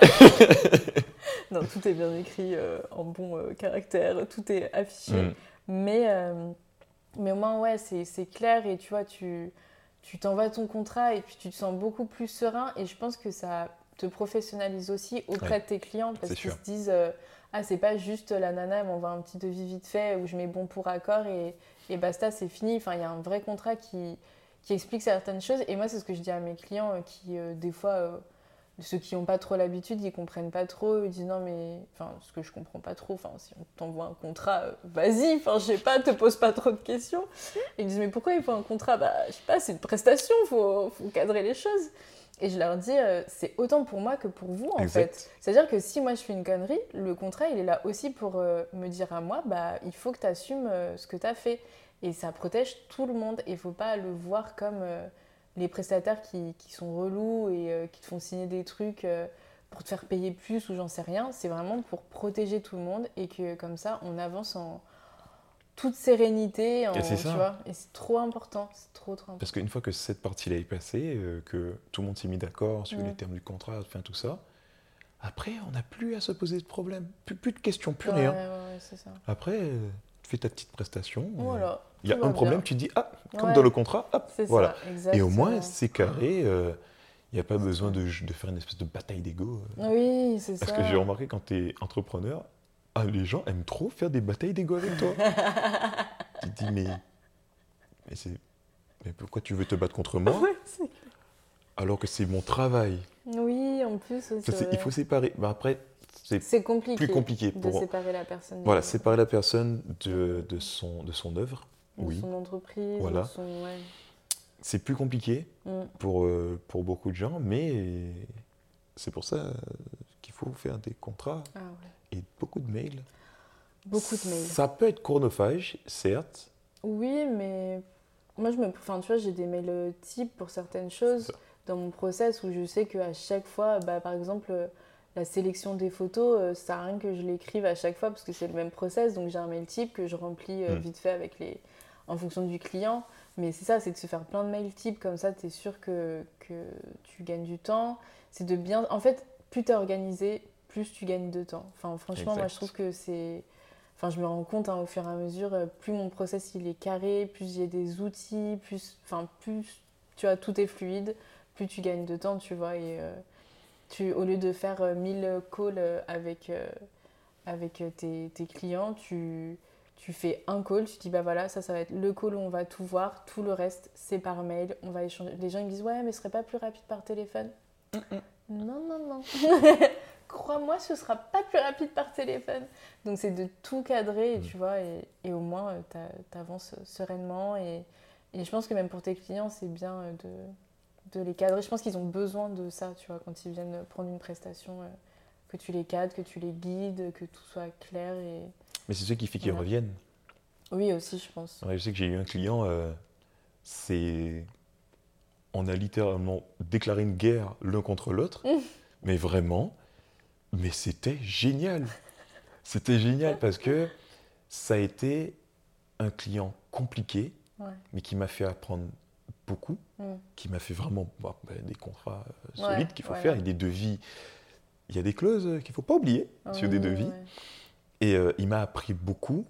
non, tout est bien écrit euh, en bon euh, caractère, tout est affiché. Mm. Mais, euh, mais au moins, ouais, c'est clair et tu vois, tu tu t'envoies ton contrat et puis tu te sens beaucoup plus serein et je pense que ça te professionnalise aussi auprès de tes clients parce qu'ils se disent ah c'est pas juste la nana elle m'envoie un petit devis vite fait où je mets bon pour accord et, et basta c'est fini. Enfin il y a un vrai contrat qui, qui explique certaines choses. Et moi c'est ce que je dis à mes clients qui des fois ceux qui n'ont pas trop l'habitude, ils comprennent pas trop, ils disent non mais, enfin ce que je comprends pas trop, enfin si on t'envoie un contrat, euh, vas-y, enfin je sais pas, te pose pas trop de questions. Ils disent mais pourquoi il faut un contrat? Bah je sais pas, c'est une prestation, faut, faut cadrer les choses. Et je leur dis euh, c'est autant pour moi que pour vous en fait. C'est-à-dire que si moi je fais une connerie, le contrat il est là aussi pour euh, me dire à moi bah il faut que tu assumes ce que tu as fait. Et ça protège tout le monde et il faut pas le voir comme les prestataires qui, qui, sont relous et euh, qui te font signer des trucs euh, pour te faire payer plus ou j'en sais rien, c'est vraiment pour protéger tout le monde et que comme ça on avance en toute sérénité. En, c'est ça. et c'est trop important, c'est trop trop important. Parce qu'une fois que cette partie-là est passée, euh, que tout le monde s'est mis d'accord sur les termes du contrat, enfin tout ça, Après, on n'a plus à se poser de problème. Plus, plus de questions, plus Ouais, rien. ouais, ouais, c'est ça. Après, euh, tu fais ta petite prestation. euh, Voilà. Il y a un problème, bien. tu dis, ah, comme Ouais. dans le contrat, hop, C'est voilà. ça. Et au moins, c'est carré. euh, Il n'y a pas besoin de, de faire une espèce de bataille d'ego. euh. Oui, c'est ça. Parce que j'ai remarqué quand tu es entrepreneur, ah, les gens aiment trop faire des batailles d'ego avec toi. tu te dis, mais, mais, mais pourquoi tu veux te battre contre moi? Ouais, alors que c'est mon travail Oui, en plus, c'est- Il faut séparer. Ben après, c'est compliqué. plus compliqué de pour séparer la personne. voilà, de- séparer la personne de, de, son, de son œuvre. de Oui, son entreprise, Voilà. de son... Ouais. c'est plus compliqué Mm. pour, euh, pour beaucoup de gens, mais c'est pour ça euh, qu'il faut faire des contrats Ah ouais. Et beaucoup de mails. Beaucoup de mails. Ça peut être chronophage, certes. Oui, mais moi, je me... enfin, tu vois, j'ai des mails euh, types pour certaines choses dans mon process où je sais qu'à chaque fois, bah, par exemple, euh, la sélection des photos, euh, ça sert à rien que je l'écrive à chaque fois parce que c'est le même process. Donc, j'ai un mail type que je remplis euh, Mm. vite fait avec les... en fonction du client. Mais c'est ça, c'est de se faire plein de mails types comme ça, tu es sûr que, que tu gagnes du temps. C'est de bien. En fait, plus tu es organisé, plus tu gagnes de temps. Enfin, franchement, moi, je trouve que c'est. Enfin, je me rends compte hein, au fur et à mesure, euh, plus mon process il est carré, plus j'ai des outils, plus, enfin, plus tu vois, tout est fluide, plus tu gagnes de temps, tu vois. Et euh, tu, au lieu de faire euh, 1000 calls euh, avec, euh, avec euh, tes, tes clients, tu, tu fais un call, tu dis bah voilà, ça, ça va être le call où on va tout voir, tout le reste, c'est par mail, on va échanger. Les gens ils me disent ouais, mais ce serait pas plus rapide par téléphone? Non, non, non. Crois-moi, ce sera pas plus rapide par téléphone. Donc c'est de tout cadrer, Mm. tu vois, et, et au moins tu avances sereinement. Et, et je pense que même pour tes clients, c'est bien euh, de, de les cadrer. Je pense qu'ils ont besoin de ça, tu vois, quand ils viennent prendre une prestation, euh, que tu les cadres, que tu les guides, que tout soit clair. Et... Mais c'est ce qui fait qu'ils Voilà. reviennent. Oui, aussi, je pense. Ouais, je sais que j'ai eu un client, euh, c'est. On a littéralement déclaré une guerre l'un contre l'autre, mais vraiment, mais c'était génial. C'était génial parce que ça a été un client compliqué, Ouais. mais qui m'a fait apprendre beaucoup, Mm. qui m'a fait vraiment bah, des contrats euh, Ouais, solides qu'il faut ouais, faire et des devis. Il y a des clauses euh, qu'il ne faut pas oublier sur des devis. Et euh, il m'a appris beaucoup,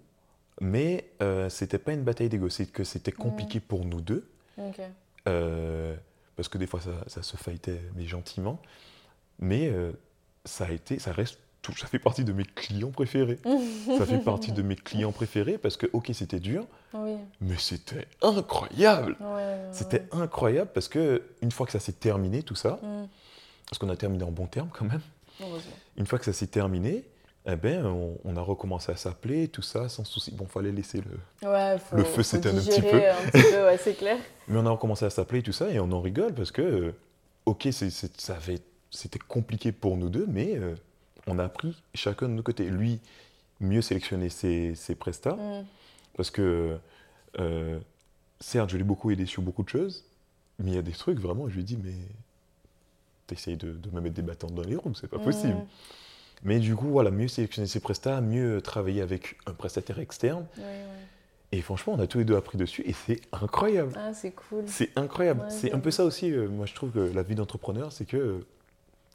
mais euh, c'était pas une bataille d'ego, c'est que c'était compliqué pour nous deux, euh, parce que des fois ça, ça se fightait, mais gentiment. Mais ça a été, ça reste, tout, ça fait partie de mes clients préférés. ça fait partie de mes clients préférés parce que ok c'était dur, Oui. mais c'était incroyable. Ouais, ouais, C'était ouais. incroyable parce que une fois que ça s'est terminé tout ça, Mm. parce qu'on a terminé en bon terme quand même. Une fois que ça s'est terminé, eh ben, on, on a recommencé à s'appeler, tout ça, sans souci. Bon, fallait laisser le. Ouais, faut, Le feu s'éteint un petit peu. Peu, ouais, c'est clair. Mais on a recommencé à s'appeler, tout ça, et on en rigole parce que, ok, c'est- c'est- ça avait, c'était compliqué pour nous deux, mais euh, on a appris chacun de nos côtés. Lui, mieux sélectionner ses, ses prestats, Mm. parce que, euh, certes, je l'ai beaucoup aidé sur beaucoup de choses, mais il y a des trucs, vraiment, je lui ai dit, mais t'essayes de, de me mettre des bâtons dans les roues, c'est pas possible. Mm. Mais du coup, voilà, mieux sélectionner ses prestats, mieux travailler avec un prestataire externe. Et franchement, on a tous les deux appris dessus et c'est incroyable. Ah, c'est cool. C'est incroyable. Ouais, c'est un peu ça aussi, euh, moi je trouve que la vie d'entrepreneur, c'est que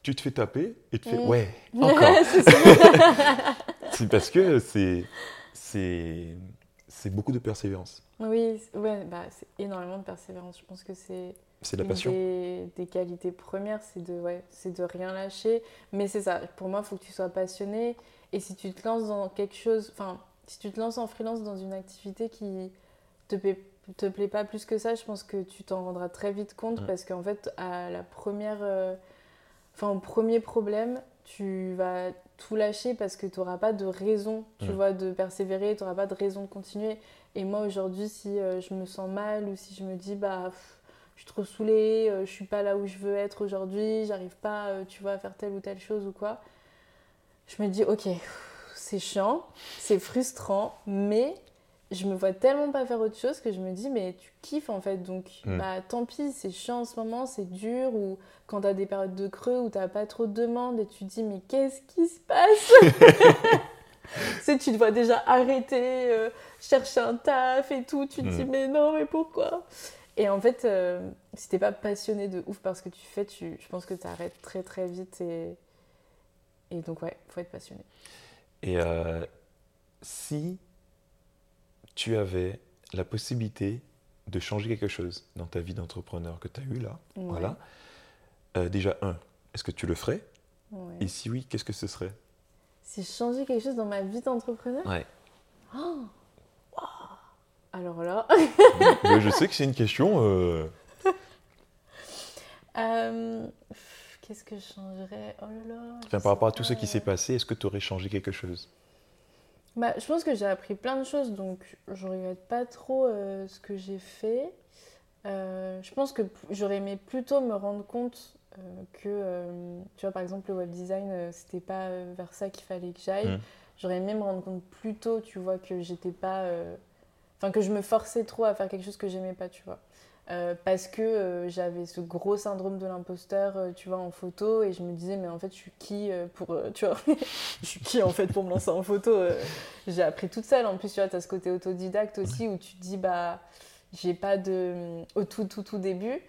tu te fais taper et tu fais Mm. ouais, encore. C'est ça. c'est parce que c'est c'est c'est beaucoup de persévérance. oui, c'est- ouais, bah, c'est énormément de persévérance. Je pense que c'est C'est la passion. Des, des qualités premières, c'est de, ouais, c'est de rien lâcher. Mais c'est ça, pour moi, il faut que tu sois passionné. Et si tu te lances dans quelque chose, enfin, si tu te lances en freelance dans une activité qui te plaît, te plaît pas plus que ça, je pense que tu t'en rendras très vite compte Mm. parce qu'en fait, à la première, euh, enfin, au premier problème, tu vas tout lâcher parce que tu n'auras pas de raison, tu vois, de persévérer, tu n'auras pas de raison de continuer. Et moi, aujourd'hui, si euh, je me sens mal ou si je me dis, bah, pff, je suis trop saoulée, euh, je suis pas là où je veux être aujourd'hui, j'arrive pas, euh, tu vois, à faire telle ou telle chose ou quoi, je me dis, ok, c'est chiant, c'est frustrant, mais je me vois tellement pas faire autre chose que je me dis, mais tu kiffes en fait, donc Mm. bah tant pis, c'est chiant en ce moment, c'est dur, ou quand t'as des périodes de creux où t'as pas trop de demandes et tu te dis, mais qu'est-ce qui se passe? Tu sais, tu te vois déjà arrêter, euh, chercher un taf et tout, tu te dis, Mm. mais non, mais pourquoi? Et en fait, euh, si t'es pas passionné de ouf par ce que tu fais, tu, je pense que t'arrêtes très très vite et, et donc, ouais, faut être passionné. Et euh, si tu avais la possibilité de changer quelque chose dans ta vie d'entrepreneur que tu as eu là, voilà. Euh, déjà, un, est-ce que tu le ferais? Et si oui, qu'est-ce que ce serait? Si je changeais quelque chose dans ma vie d'entrepreneur? Ouais. Oh Alors là. je sais que c'est une question. Euh, euh, qu'est-ce que je changerais? Oh là là. Enfin, par rapport à tout ce qui s'est passé, est-ce que tu aurais changé quelque chose? Bah, je pense que j'ai appris plein de choses, donc je regrette pas trop euh, ce que j'ai fait. Euh, je pense que j'aurais aimé plutôt me rendre compte euh, que, tu vois, par exemple, le web design, c'était pas vers ça qu'il fallait que j'aille. Mmh. J'aurais aimé me rendre compte plus tôt, tu vois, que j'étais pas. Enfin, que je me forçais trop à faire quelque chose que j'aimais pas, tu vois. Euh, parce que euh, j'avais ce gros syndrome de l'imposteur, euh, tu vois, en photo, et je me disais, mais en fait, je suis qui pour, tu vois, je suis qui en fait pour me lancer en photo J'ai appris toute seule, en plus, tu vois, tu as ce côté autodidacte aussi, où tu te dis, bah, j'ai pas de... Au tout, tout, tout début,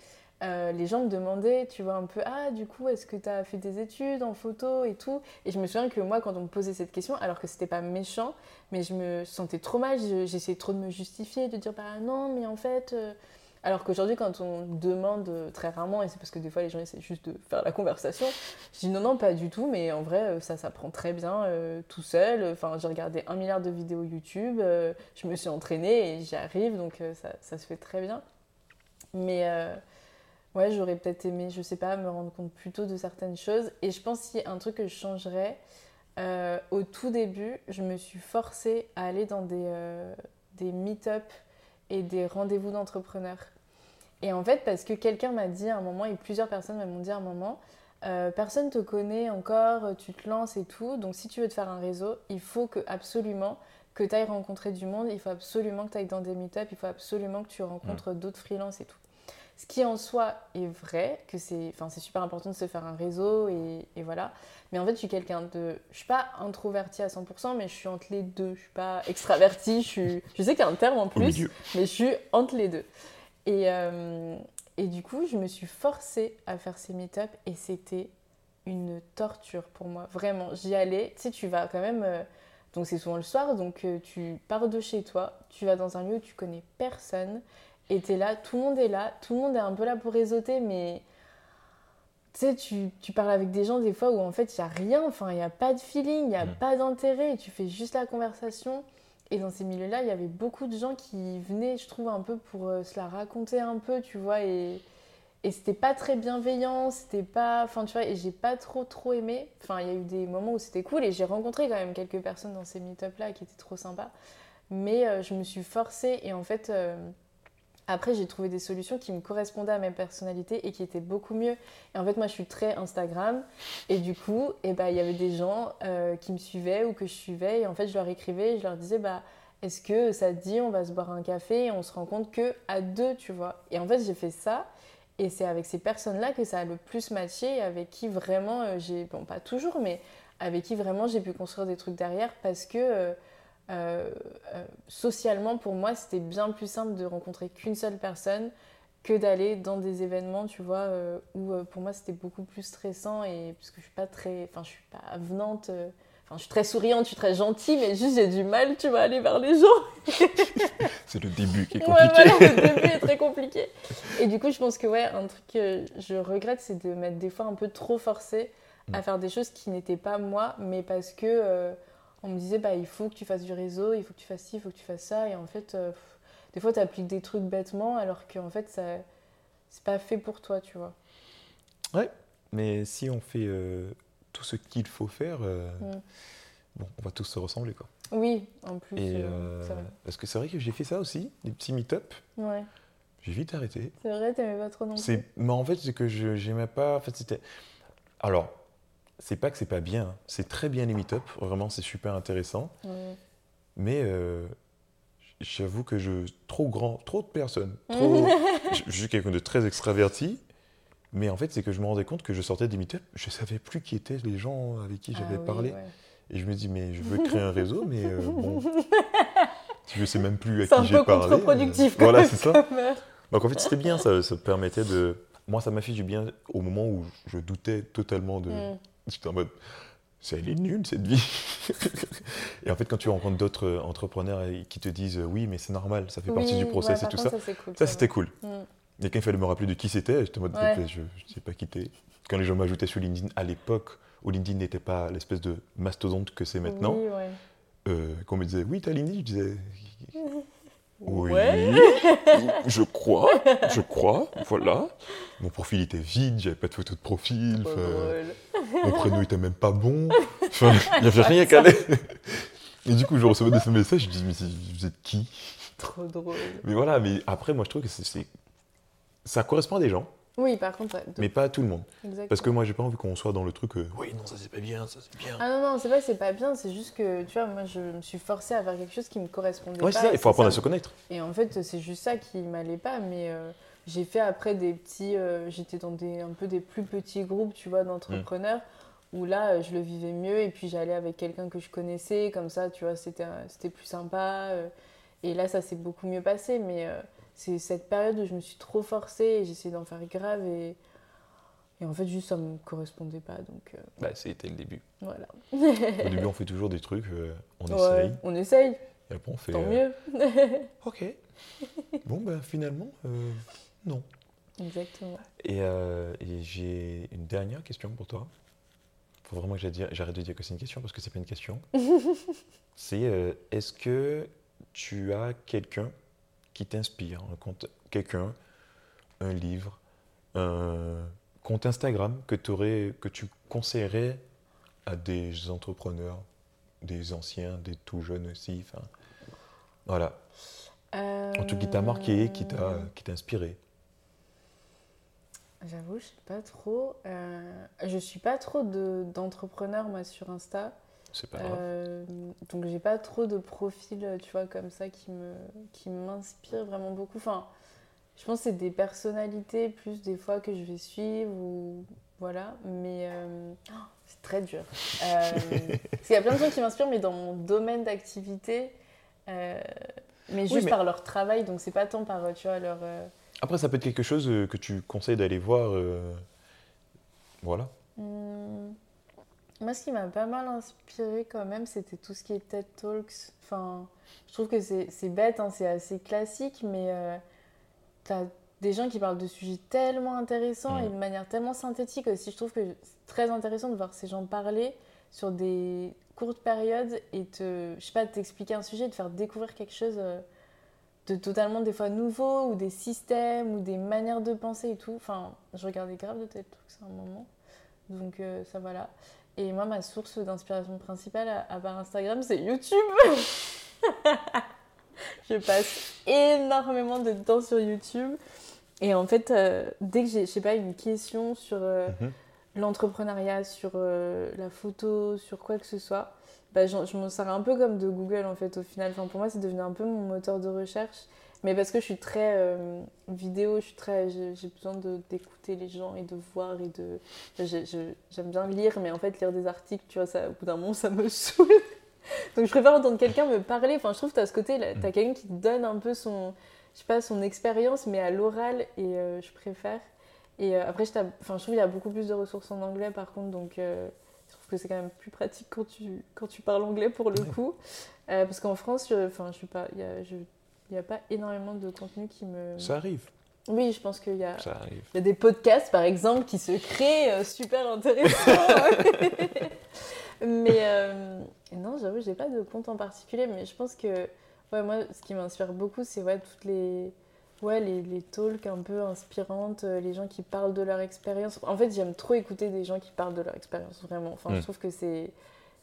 les gens me demandaient, tu vois, un peu, ah, du coup, est-ce que tu as fait des études en photo et tout? Et je me souviens que moi, quand on me posait cette question, alors que c'était pas méchant, mais je me sentais trop mal, j'essayais trop de me justifier, de dire, bah non, mais en fait... Alors qu'aujourd'hui, quand on demande très rarement, et c'est parce que des fois les gens essaient juste de faire la conversation, je dis non, non, pas du tout, mais en vrai, euh, ça ça prend très bien euh, tout seul. Enfin, j'ai regardé un milliard de vidéos YouTube, euh, je me suis entraînée et j'y arrive, donc ça, se fait très bien. Mais ouais, j'aurais peut-être aimé, je sais pas, me rendre compte plus tôt de certaines choses. Et je pense qu'il y a un truc que je changerais, au tout début, je me suis forcée à aller dans des, des meet-up et des rendez-vous d'entrepreneurs. Et en fait, parce que quelqu'un m'a dit à un moment, et plusieurs personnes m'ont dit à un moment, euh, personne te connaît encore, tu te lances et tout, donc si tu veux te faire un réseau, il faut que absolument que tu ailles rencontrer du monde, il faut absolument que tu ailles dans des meet-up, il faut absolument que tu rencontres d'autres freelances et tout. Ce qui en soi est vrai, que c'est super important de se faire un réseau et, et, voilà. Mais en fait, je suis quelqu'un de. Je suis pas introvertie à 100%, mais je suis entre les deux. Je suis pas extravertie, je, suis... je sais qu'il y a un terme en plus, mais je suis entre les deux. Et, euh, et du coup, je me suis forcée à faire ces meet-up et c'était une torture pour moi. Vraiment, j'y allais. Tu sais, tu vas quand même. Euh, donc, c'est souvent le soir, donc euh, tu pars de chez toi, tu vas dans un lieu où tu connais personne et t'es là, tout le monde est là, tout le monde est un peu là pour réseauter, mais tu sais, tu, tu, parles avec des gens des fois où en fait il n'y a rien, enfin il n'y a pas de feeling, il n'y a mm. pas d'intérêt, tu fais juste la conversation. Et dans ces milieux-là, il y avait beaucoup de gens qui venaient, je trouve, un peu pour euh, se la raconter un peu, tu vois, et, et c'était pas très bienveillant, c'était pas. Enfin, tu vois, et j'ai pas trop, trop aimé. Enfin, il y a eu des moments où c'était cool, et j'ai rencontré quand même quelques personnes dans ces meet-up-là qui étaient trop sympas. Mais euh, je me suis forcée, et en fait. Après, j'ai trouvé des solutions qui me correspondaient à ma personnalité et qui étaient beaucoup mieux. Et en fait, moi, je suis très Instagram. Et du coup, eh ben, il y avait des gens euh, qui me suivaient ou que je suivais. Et en fait, je leur écrivais je leur disais, bah, est-ce que ça te dit, on va se boire un café et on se rend compte que à deux, tu vois. Et en fait, j'ai fait ça. Et c'est avec ces personnes-là que ça a le plus matché et avec qui vraiment euh, j'ai, bon, pas toujours, mais avec qui vraiment j'ai pu construire des trucs derrière parce que. Euh, euh, euh, socialement, pour moi, c'était bien plus simple de rencontrer qu'une seule personne que d'aller dans des événements, tu vois, euh, où pour moi c'était beaucoup plus stressant et parce que je suis pas très, enfin je suis pas avenante, enfin je suis très souriante, je suis très gentille, mais juste j'ai du mal, tu vois, aller vers les gens. c'est le début qui est compliqué. le début est très compliqué. Et du coup, je pense que ouais, un truc que je regrette, c'est de m'être des fois un peu trop forcée à mm. faire des choses qui n'étaient pas moi, mais parce que on me disait bah il faut que tu fasses du réseau, il faut que tu fasses ci, il faut que tu fasses ça et en fait euh, des fois tu appliques des trucs bêtement alors qu'en fait ça c'est pas fait pour toi, tu vois. Ouais, mais si on fait euh, tout ce qu'il faut faire euh, mm. bon, on va tous se ressembler quoi. Oui, en plus. parce que c'est vrai que j'ai fait ça aussi, des petits meet-up. Ouais. J'ai vite arrêté. C'est vrai, t'aimais pas trop non plus. Mais en fait, c'est que je j'aimais pas. En fait, c'était. Alors, c'est pas que c'est pas bien, c'est très bien les meet-up, vraiment c'est super intéressant. Mais euh, j'avoue que je trop grand, trop de personnes, trop, je, suis quelqu'un de très extraverti, mais en fait c'est que je me rendais compte que je sortais des meet-up, je savais plus qui étaient les gens avec qui j'avais ah parlé, et je me dis mais je veux créer un réseau, mais euh, bon, je sais même plus à qui j'ai parlé. C'est un peu contre-productif. voilà c'est ça. Donc en fait c'était bien, ça, ça permettait de, moi ça m'a fait du bien au moment où je doutais totalement de. Mm. J'étais en mode, c'est elle est nulle cette vie. et en fait, quand tu rencontres d'autres entrepreneurs qui te disent oui, mais c'est normal, ça fait partie du process et tout ça, ça, c'était cool. Mm. Et quand il fallait me rappeler de qui c'était, j'étais en mode, je ne sais pas qui t'es. Quand les gens m'ajoutaient sur LinkedIn à l'époque, où LinkedIn n'était pas l'espèce de mastodonte que c'est maintenant, oui, euh, quand on me disait oui, t'as LinkedIn, je disais oui, je crois, je crois, voilà. Mon profil était vide, j'avais pas de photo de profil, mon prénom était même pas bon, il n'y avait rien calé. Et du coup, je recevais des messages, je dis mais vous êtes qui? Trop drôle. Mais voilà, mais après, moi je trouve que c'est ça correspond à des gens. Oui, par contre, mais pas à tout le monde. Parce que moi, j'ai pas envie qu'on soit dans le truc. Euh, oui, non, ça c'est pas bien, ça c'est bien. Ah non, non, c'est pas c'est pas bien, c'est juste que, tu vois, moi, je me suis forcée à faire quelque chose qui me correspondait ouais, pas. c'est ça, il faut apprendre à se connaître. Et en fait, c'est juste ça qui m'allait pas, mais euh, j'ai fait après des petits. Euh, j'étais dans des, un peu des plus petits groupes, tu vois, d'entrepreneurs, où là, je le vivais mieux, et puis j'allais avec quelqu'un que je connaissais, comme ça, tu vois, c'était plus sympa. et là, ça s'est beaucoup mieux passé, mais c'est cette période où je me suis trop forcée et j'essayais d'en faire grave et, et en fait juste ça me correspondait pas donc euh, bah c'était le début. Voilà. Au début on fait toujours des trucs euh, on essaye. on essaye. Et après on fait tant mieux. Ok. Bon ben finalement euh, non. Exactement. Et, et j'ai une dernière question pour toi. Faut vraiment que j'arrête de dire que c'est une question parce que c'est pas une question. C'est est-ce que tu as quelqu'un qui t'inspire, un compte, quelqu'un, un livre, un compte Instagram que, aurais, que tu conseillerais à des entrepreneurs, des anciens, des tout jeunes aussi. Enfin, voilà. En tout cas, qui t'a marqué, qui t'a, euh. qui t'a inspiré. J'avoue, je sais pas trop. Euh, je suis pas trop de, d'entrepreneurs, moi, sur Insta. C'est pas grave. Euh, donc j'ai pas trop de profils, tu vois, comme ça qui me qui m'inspirent vraiment beaucoup. Enfin, je pense que c'est des personnalités plus des fois que je vais suivre ou voilà. Mais euh, oh, c'est très dur. Euh, parce qu'il y a plein de gens qui m'inspirent, mais dans mon domaine d'activité, mais juste par leur travail. Donc c'est pas tant par, tu vois, leur. Après, ça peut être quelque chose que tu conseilles d'aller voir. Voilà. Mmh. Moi, ce qui m'a pas mal inspiré quand même, c'était tout ce qui est TED Talks. Enfin, je trouve que c'est bête, hein, c'est assez classique, mais euh, tu as des gens qui parlent de sujets tellement intéressants et de manière tellement synthétique aussi. Je trouve que c'est très intéressant de voir ces gens parler sur des courtes périodes et te, je sais pas, t'expliquer un sujet, de faire découvrir quelque chose euh, de totalement des fois nouveau ou des systèmes ou des manières de penser et tout. Enfin, je regardais grave de TED Talks à un moment. Donc euh, ça voilà. Et moi, ma source d'inspiration principale, à, part Instagram, c'est YouTube. je passe énormément de temps sur YouTube. Et en fait, euh, dès que j'ai, je sais pas, une question sur euh, mhm. l'entrepreneuriat, sur euh, la photo, sur quoi que ce soit, bah, je, je m'en sers un peu comme de Google en fait au final. Enfin, pour moi, c'est devenu un peu mon moteur de recherche. Mais parce que je suis très euh, vidéo, je suis très, j'ai besoin d'écouter les gens et de voir et de. J'aime bien lire, mais en fait, lire des articles, tu vois, ça, au bout d'un moment, ça me saoule. Donc je préfère entendre quelqu'un me parler. Enfin, je trouve que tu as ce côté, tu as mm. quelqu'un qui te donne un peu son, je sais pas, son expérience, mais à l'oral, et euh, je préfère. Et euh, après, je, enfin, je trouve qu'il y a beaucoup plus de ressources en anglais, par contre, donc je trouve que c'est quand même plus pratique quand tu, quand tu parles anglais pour le coup. parce qu'en France, je, enfin, je suis pas, y a, je il n'y a pas énormément de contenu qui me. Ça arrive. Oui, je pense qu'il y a, il y a des podcasts, par exemple, qui se créent euh, super intéressants. mais euh, non, j'avoue, j'ai pas de compte en particulier, mais je pense que ouais, moi, ce qui m'inspire beaucoup, c'est ouais, toutes les, ouais, les, les talks un peu inspirantes, euh, les gens qui parlent de leur expérience. En fait, j'aime trop écouter des gens qui parlent de leur expérience, vraiment. Enfin, je mm. trouve que c'est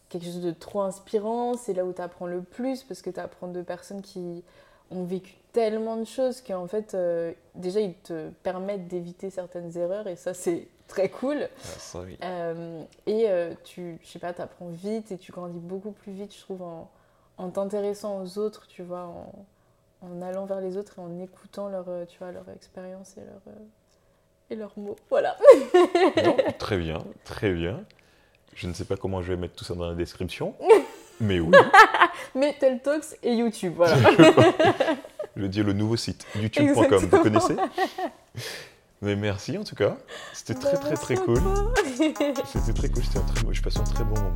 quelque chose de trop inspirant, c'est là où tu apprends le plus, parce que tu apprends de personnes qui ont vécu tellement de choses qu'en fait, euh, déjà, ils te permettent d'éviter certaines erreurs et ça, c'est très cool. Ah, euh, et euh, tu, je sais pas, apprends vite et tu grandis beaucoup plus vite, je trouve, en, en t'intéressant aux autres, tu vois, en, en, allant vers les autres et en écoutant leur, tu vois, leur expérience et leur et leurs mots. Voilà. très bien, très bien. Je ne sais pas comment je vais mettre tout ça dans la description. Mais oui. Mais Teltox et YouTube, voilà. je veux dire le nouveau site, youtube.com, vous connaissez? Mais merci en tout cas. C'était très très très cool. C'était très cool. C'était un très... Je passe un très bon moment.